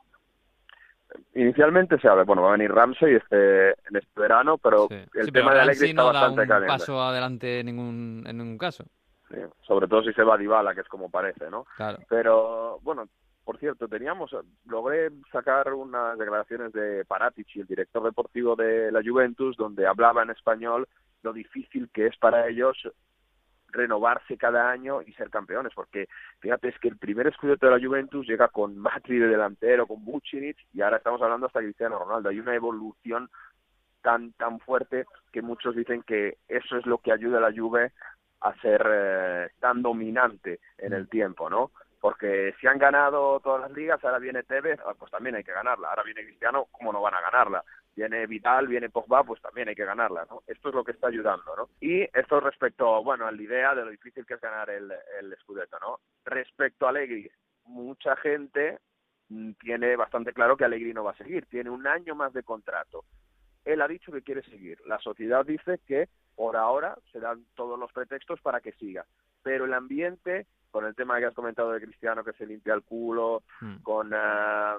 Inicialmente se habla, bueno, va a venir Ramsey este, en este verano, pero el Sí, pero tema de Allegri está no da bastante un caliente. paso adelante en ningún, en ningún caso. Sí, sobre todo si se va Dybala, que es como parece, ¿no? Claro. Pero, bueno, por cierto, teníamos, logré sacar unas declaraciones de Paratici, el director deportivo de la Juventus, donde hablaba en español lo difícil que es para ellos renovarse cada año y ser campeones, porque fíjate, es que el primer escudo de la Juventus llega con Matri de delantero, con Bucinic, y ahora estamos hablando hasta Cristiano Ronaldo. Hay una evolución tan tan fuerte que muchos dicen que eso es lo que ayuda a la Juve a ser eh, tan dominante en el tiempo, ¿no? Porque si han ganado todas las ligas, ahora viene Tevez, ah, pues también hay que ganarla. Ahora viene Cristiano, ¿cómo no van a ganarla? Viene Vital, viene Pogba, pues también hay que ganarla, ¿no? Esto es lo que está ayudando, ¿no? Y esto respecto, bueno, a la idea de lo difícil que es ganar el, el Scudetto, ¿no? Respecto a Allegri, mucha gente mm, tiene bastante claro que Allegri no va a seguir, tiene un año más de contrato. Él ha dicho que quiere seguir. La sociedad dice que por ahora se dan todos los pretextos para que siga. Pero el ambiente, con el tema que has comentado de Cristiano que se limpia el culo, Mm. con, ah,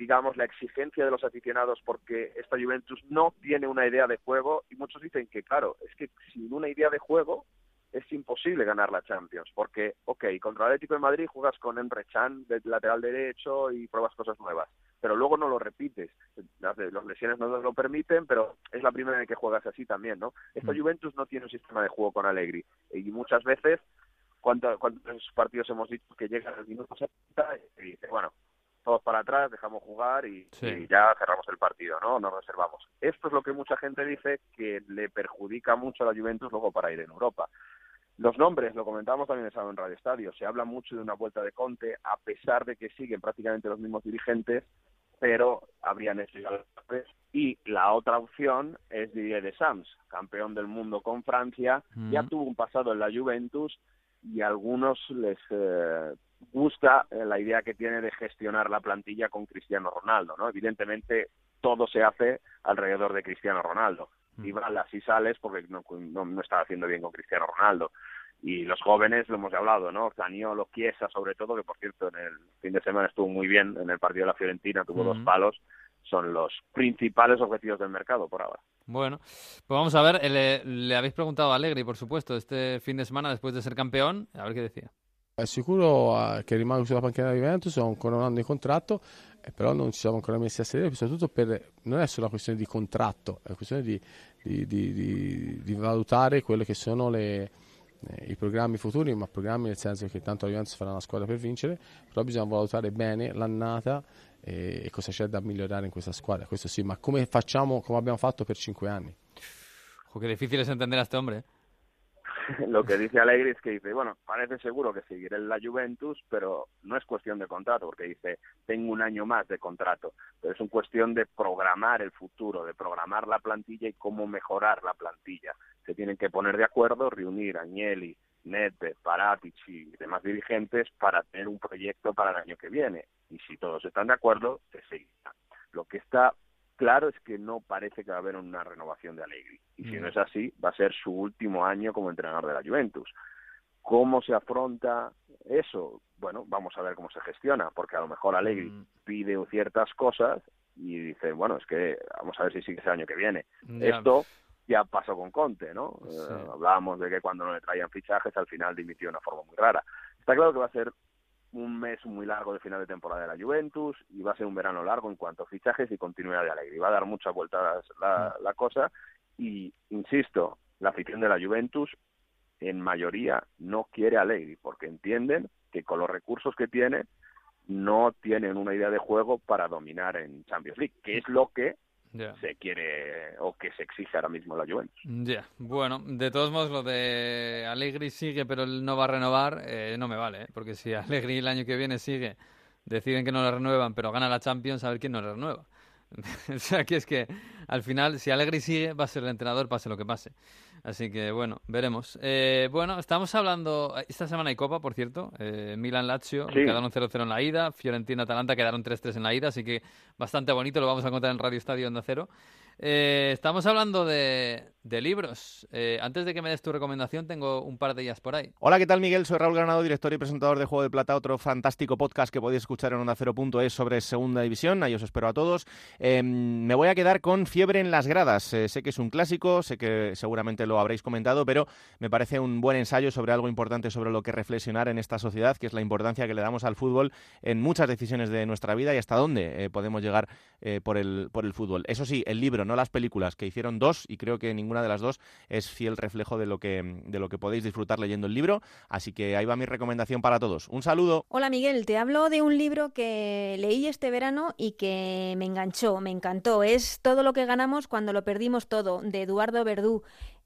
digamos, la exigencia de los aficionados porque esta Juventus no tiene una idea de juego y muchos dicen que, claro, es que sin una idea de juego es imposible ganar la Champions, porque, ok, contra el Atlético de Madrid juegas con Emre Can de lateral derecho y pruebas cosas nuevas, pero luego no lo repites. Las lesiones no nos lo permiten, pero es la primera vez que juegas así también, ¿no? Esta Juventus no tiene un sistema de juego con Allegri y muchas veces, ¿cuánto- ¿cuántos partidos hemos dicho que llegan al minuto 70 y dice, bueno, todos para atrás, dejamos jugar y, Sí. y ya cerramos el partido, ¿no? Nos reservamos. Esto es lo que mucha gente dice que le perjudica mucho a la Juventus luego para ir en Europa. Los nombres, lo comentábamos también el sábado en Radio Estadio, se habla mucho de una vuelta de Conte, a pesar de que siguen prácticamente los mismos dirigentes, pero habrían hecho ya los nombres. Y la otra opción es Didier Deschamps, campeón del mundo con Francia, ya tuvo un pasado en la Juventus y a algunos les eh, gusta eh, la idea que tiene de gestionar la plantilla con Cristiano Ronaldo, ¿no? Evidentemente todo se hace alrededor de Cristiano Ronaldo. Y balas y sales porque no, no, no está haciendo bien con Cristiano Ronaldo. Y los jóvenes, lo hemos hablado, ¿no? Zaniolo, Chiesa, sobre todo, que por cierto en el fin de semana estuvo muy bien en el partido de la Fiorentina, tuvo dos Ujú. palos, son los principales objetivos del mercado por ahora. Bueno, pues vamos a ver, eh, le, le habéis preguntado a Allegri, por supuesto, este fin de semana después de ser campeón, a ver qué decía. È sicuro eh, che rimango sulla panchina della Juventus, ho ancora un anno di contratto, eh, però non ci siamo ancora messi a sedere, soprattutto per, non è solo una questione di contratto, è una questione di, di- di- di- di valutare quelle che sono le, eh, i programmi futuri, ma programmi nel senso che tanto la Juventus farà una squadra per vincere, però bisogna valutare bene l'annata e, e cosa c'è da migliorare in questa squadra, questo sì, ma come facciamo, come abbiamo fatto per cinque anni. Qué difícil es entender a este hombre. ¿eh? lo que dice Allegri es que dice, bueno, parece seguro que seguiré en la Juventus, pero no es cuestión de contrato, porque dice, tengo un año más de contrato, pero es una cuestión de programar el futuro, de programar la plantilla y cómo mejorar la plantilla. Se tienen que poner de acuerdo, reunir a Agnelli, Nedved, Paratic y demás dirigentes para tener un proyecto para el año que viene. Y si todos están de acuerdo, se seguirá. Lo que está claro es que no parece que va a haber una renovación de Allegri. Y si Mm. no es así, va a ser su último año como entrenador de la Juventus. ¿Cómo se afronta eso? Bueno, vamos a ver cómo se gestiona, porque a lo mejor Allegri Mm. pide ciertas cosas y dice, bueno, es que vamos a ver si sigue ese año que viene. Esto ya pasó con Conte, ¿no? Eh, hablábamos de que cuando no le traían fichajes al final dimitió de una forma muy rara. Está claro que va a ser un mes muy largo de final de temporada de la Juventus y va a ser un verano largo en cuanto a fichajes y continuidad de Allegri. Va a dar muchas vueltas la, la cosa y, insisto, la afición de la Juventus en mayoría no quiere a Allegri porque entienden que con los recursos que tiene no tienen una idea de juego para dominar en Champions League, que es lo que Se quiere o que se exige ahora mismo la Juventus. Ya, bueno, de todos modos lo de Allegri sigue pero él no va a renovar, eh, no me vale, ¿eh? porque si Allegri el año que viene sigue, deciden que no le renuevan pero gana la Champions, a ver quién no le renueva. o sea que es que al final si Allegri sigue va a ser el entrenador pase lo que pase. Así que bueno, veremos. Eh, bueno, estamos hablando, esta semana hay Copa, por cierto, eh, Milan-Lazio Sí. quedaron 0-0 en la ida, Fiorentina-Atalanta quedaron 3-3 en la ida, así que bastante bonito, lo vamos a contar en Radio Estadio Onda Cero. Eh, estamos hablando de, libros. Eh, antes de que me des tu recomendación, tengo un par de ellas por ahí. Hola, ¿qué tal Miguel? Soy Raúl Granado, director y presentador de Juego de Plata, otro fantástico podcast que podéis escuchar en OndaCero.es sobre Segunda División. Ahí os espero a todos. Eh, me voy a quedar con Fiebre en las gradas. Eh, sé que es un clásico, sé que seguramente lo habréis comentado, pero me parece un buen ensayo sobre algo importante sobre lo que reflexionar en esta sociedad, que es la importancia que le damos al fútbol en muchas decisiones de nuestra vida y hasta dónde podemos llegar por, el, por el fútbol. Eso sí, el libro, las películas, que hicieron dos y creo que ninguna de las dos es fiel reflejo de lo que, de lo que podéis disfrutar leyendo el libro. Así que ahí va mi recomendación para todos. Un saludo. Hola Miguel, te hablo de un libro que leí este verano y que me enganchó, me encantó. Es Todo lo que ganamos cuando lo perdimos todo, de Eduardo Verdú.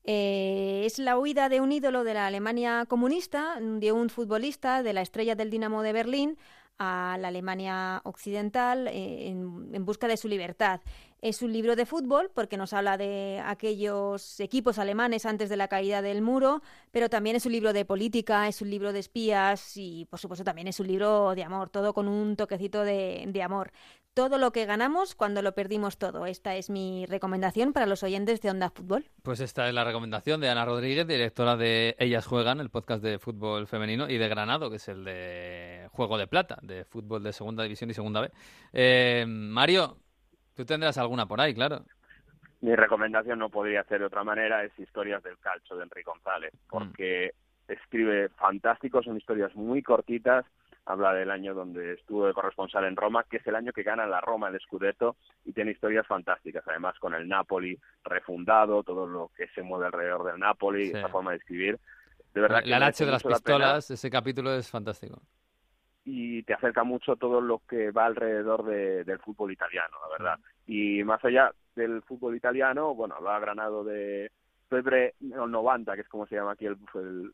Eh, es la huida de un ídolo de la Alemania comunista, de un futbolista de la estrella del Dinamo de Berlín, a la Alemania occidental eh, en, busca de su libertad. Es un libro de fútbol porque nos habla de aquellos equipos alemanes antes de la caída del muro, pero también es un libro de política, es un libro de espías y por supuesto también es un libro de amor, todo con un toquecito de, de amor todo lo que ganamos cuando lo perdimos todo. Esta es mi recomendación para los oyentes de Onda Fútbol. Pues esta es la recomendación de Ana Rodríguez, directora de Ellas Juegan, el podcast de fútbol femenino, y de Granado, que es el de Juego de Plata, de fútbol de Segunda División y Segunda B. Eh, Mario, tú tendrás alguna por ahí, claro. Mi recomendación no podría ser de otra manera, es Historias del Calcio de Enrique González, porque escribe fantástico, son historias muy cortitas, habla del año donde estuvo de corresponsal en Roma, que es el año que gana la Roma el Scudetto y tiene historias fantásticas, además con el Napoli refundado, todo lo que se mueve alrededor del Napoli, esa forma de escribir. De verdad que la de las pistolas, ese capítulo es fantástico. Y te acerca mucho todo lo que va alrededor del fútbol italiano, la verdad. Y más allá del fútbol italiano, bueno, hablaba Granado de Febre 90, que es como se llama aquí el, el,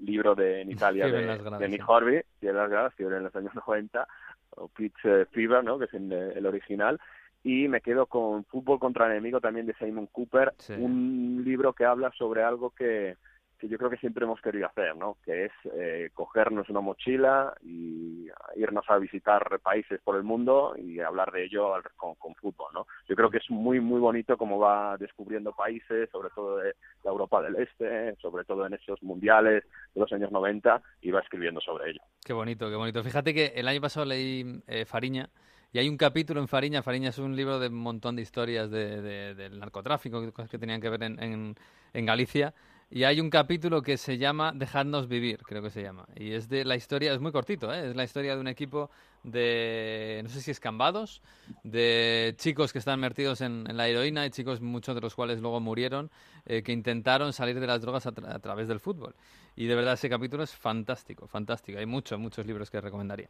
libro de en Italia de, de Nick Horby, Fiebre las gradas, Fiebre en los años 90, o Pitch eh, Fever, ¿no? que es el, original, y me quedo con Fútbol contra enemigo también de Simon Cooper, un libro que habla sobre algo que, que yo creo que siempre hemos querido hacer, ¿no? Que es eh, cogernos una mochila y irnos a visitar países por el mundo y hablar de ello con, fútbol, ¿no? Yo creo que es muy, muy bonito cómo va descubriendo países, sobre todo de Europa del Este, sobre todo en esos mundiales de los años 90, y va escribiendo sobre ello. Qué bonito, qué bonito. Fíjate que el año pasado leí eh, Fariña, y hay un capítulo en Fariña. Fariña es un libro de un montón de historias de, del narcotráfico, cosas que tenían que ver en, en Galicia. Y hay un capítulo que se llama Dejadnos vivir, creo que se llama. Y es de la historia, es muy cortito, ¿eh? es la historia de un equipo de, no sé si escambados, de chicos que están metidos en, la heroína y chicos, muchos de los cuales luego murieron, eh, que intentaron salir de las drogas a, a, través del fútbol. Y de verdad ese capítulo es fantástico, fantástico. Hay muchos, muchos libros que recomendaría.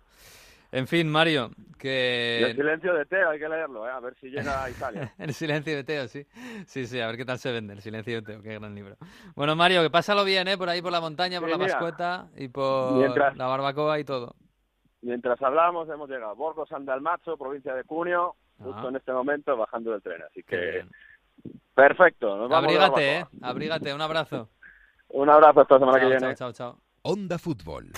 En fin, Mario, que... el silencio de Teo hay que leerlo, ¿eh? a ver si llega a Italia. el silencio de Teo, sí. Sí, sí, a ver qué tal se vende el silencio de Teo, qué gran libro. Bueno, Mario, que pásalo bien, ¿eh? Por ahí, por la montaña, por la Pascueta y por la barbacoa y todo. Mientras hablamos, hemos llegado a Borgo San Dalmacho, provincia de Cuneo, justo en este momento bajando del tren, así que... Perfecto, nos vamos Abrígate, ¿eh? Abrígate, un abrazo. un abrazo esta semana que viene. Chao, chao, chao. Onda Fútbol.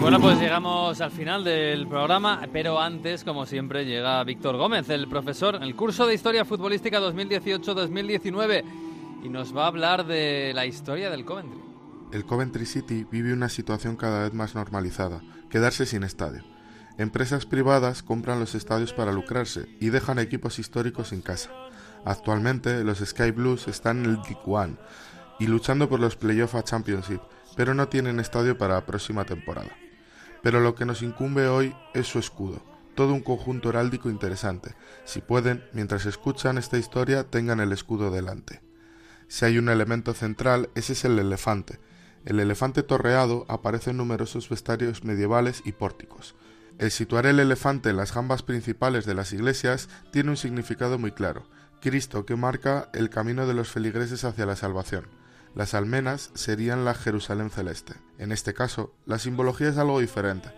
Bueno, pues llegamos al final del programa, pero antes, como siempre, llega Víctor Gómez, el profesor en el curso de Historia Futbolística 2018-2019, y nos va a hablar de la historia del Coventry. El Coventry City vive una situación cada vez más normalizada, quedarse sin estadio. Empresas privadas compran los estadios para lucrarse y dejan equipos históricos sin casa. Actualmente los Sky Blues están en el League One y luchando por los Playoff a Championship, pero no tienen estadio para la próxima temporada pero lo que nos incumbe hoy es su escudo, todo un conjunto heráldico interesante. Si pueden, mientras escuchan esta historia, tengan el escudo delante. Si hay un elemento central, ese es el elefante. El elefante torreado aparece en numerosos vestuarios medievales y pórticos. El situar el elefante en las jambas principales de las iglesias tiene un significado muy claro. Cristo que marca el camino de los feligreses hacia la salvación. Las almenas serían la Jerusalén celeste. En este caso, la simbología es algo diferente.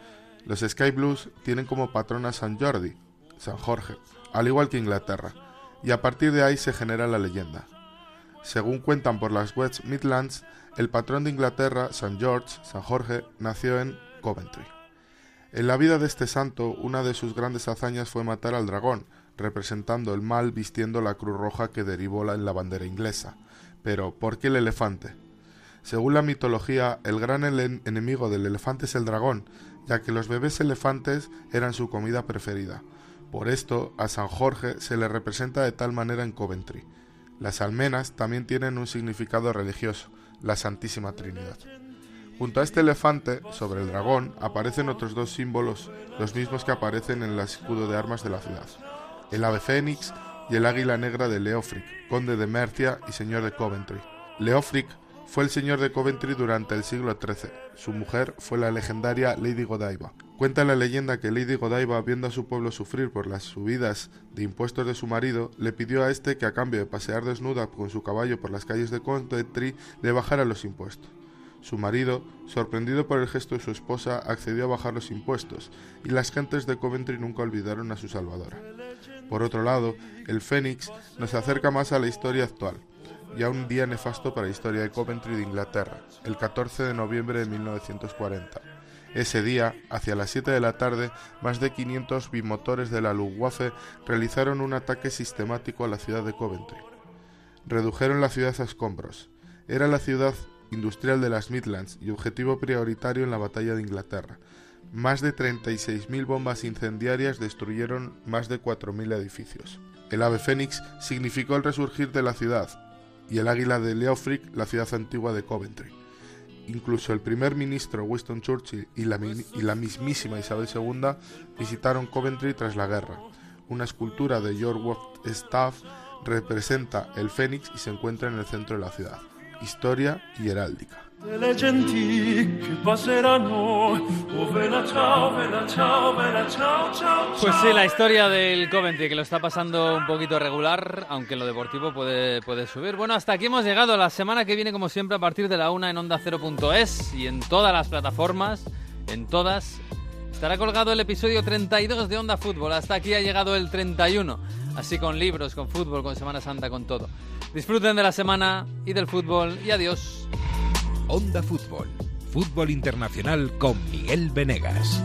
Los Sky Blues tienen como patrona San Jordi, San Jorge, al igual que Inglaterra, y a partir de ahí se genera la leyenda. Según cuentan por las West Midlands, el patrón de Inglaterra, San George, San Jorge, nació en Coventry. En la vida de este santo, una de sus grandes hazañas fue matar al dragón, representando el mal vistiendo la cruz roja que derivó en la bandera inglesa. Pero, ¿por qué el elefante? Según la mitología, el gran enemigo del elefante es el dragón, ya que los bebés elefantes eran su comida preferida. Por esto, a San Jorge se le representa de tal manera en Coventry. Las almenas también tienen un significado religioso, la Santísima Trinidad. Junto a este elefante, sobre el dragón, aparecen otros dos símbolos, los mismos que aparecen en el escudo de armas de la ciudad. El ave fénix y el águila negra de Leofric, conde de Mercia y señor de Coventry. Leofric Fue el señor de Coventry durante el siglo XIII. Su mujer fue la legendaria Lady Godiva. Cuenta la leyenda que Lady Godiva, viendo a su pueblo sufrir por las subidas de impuestos de su marido, le pidió a este que a cambio de pasear desnuda con su caballo por las calles de Coventry le bajara los impuestos. Su marido, sorprendido por el gesto de su esposa, accedió a bajar los impuestos, y las gentes de Coventry nunca olvidaron a su salvadora. Por otro lado, el Fénix nos acerca más a la historia actual y a un día nefasto para la historia de Coventry de Inglaterra, el 14 de noviembre de 1940. Ese día, hacia las 7 de la tarde, más de 500 bimotores de la Luftwaffe realizaron un ataque sistemático a la ciudad de Coventry. Redujeron la ciudad a escombros. Era la ciudad industrial de las Midlands y objetivo prioritario en la batalla de Inglaterra. Más de 36.000 bombas incendiarias destruyeron más de 4.000 edificios. El ave fénix significó el resurgir de la ciudad, y el águila de Leofric la ciudad antigua de Coventry. Incluso el primer ministro Winston Churchill y la, mismísima Isabel II visitaron Coventry tras la guerra. Una escultura de George Staff representa el fénix y se encuentra en el centro de la ciudad. Historia y heráldica. Pues sí, la historia del Coventry, que lo está pasando un poquito regular, aunque lo deportivo puede, puede subir. Bueno, hasta aquí hemos llegado. La semana que viene, como siempre, a partir de la una en Onda 0.es y en todas las plataformas, en todas, estará colgado el episodio 32 de Onda Fútbol. Hasta aquí ha llegado el 31. Así con libros, con fútbol, con Semana Santa, con todo. Disfruten de la semana y del fútbol y adiós. Onda Fútbol. Fútbol Internacional con Miguel Venegas.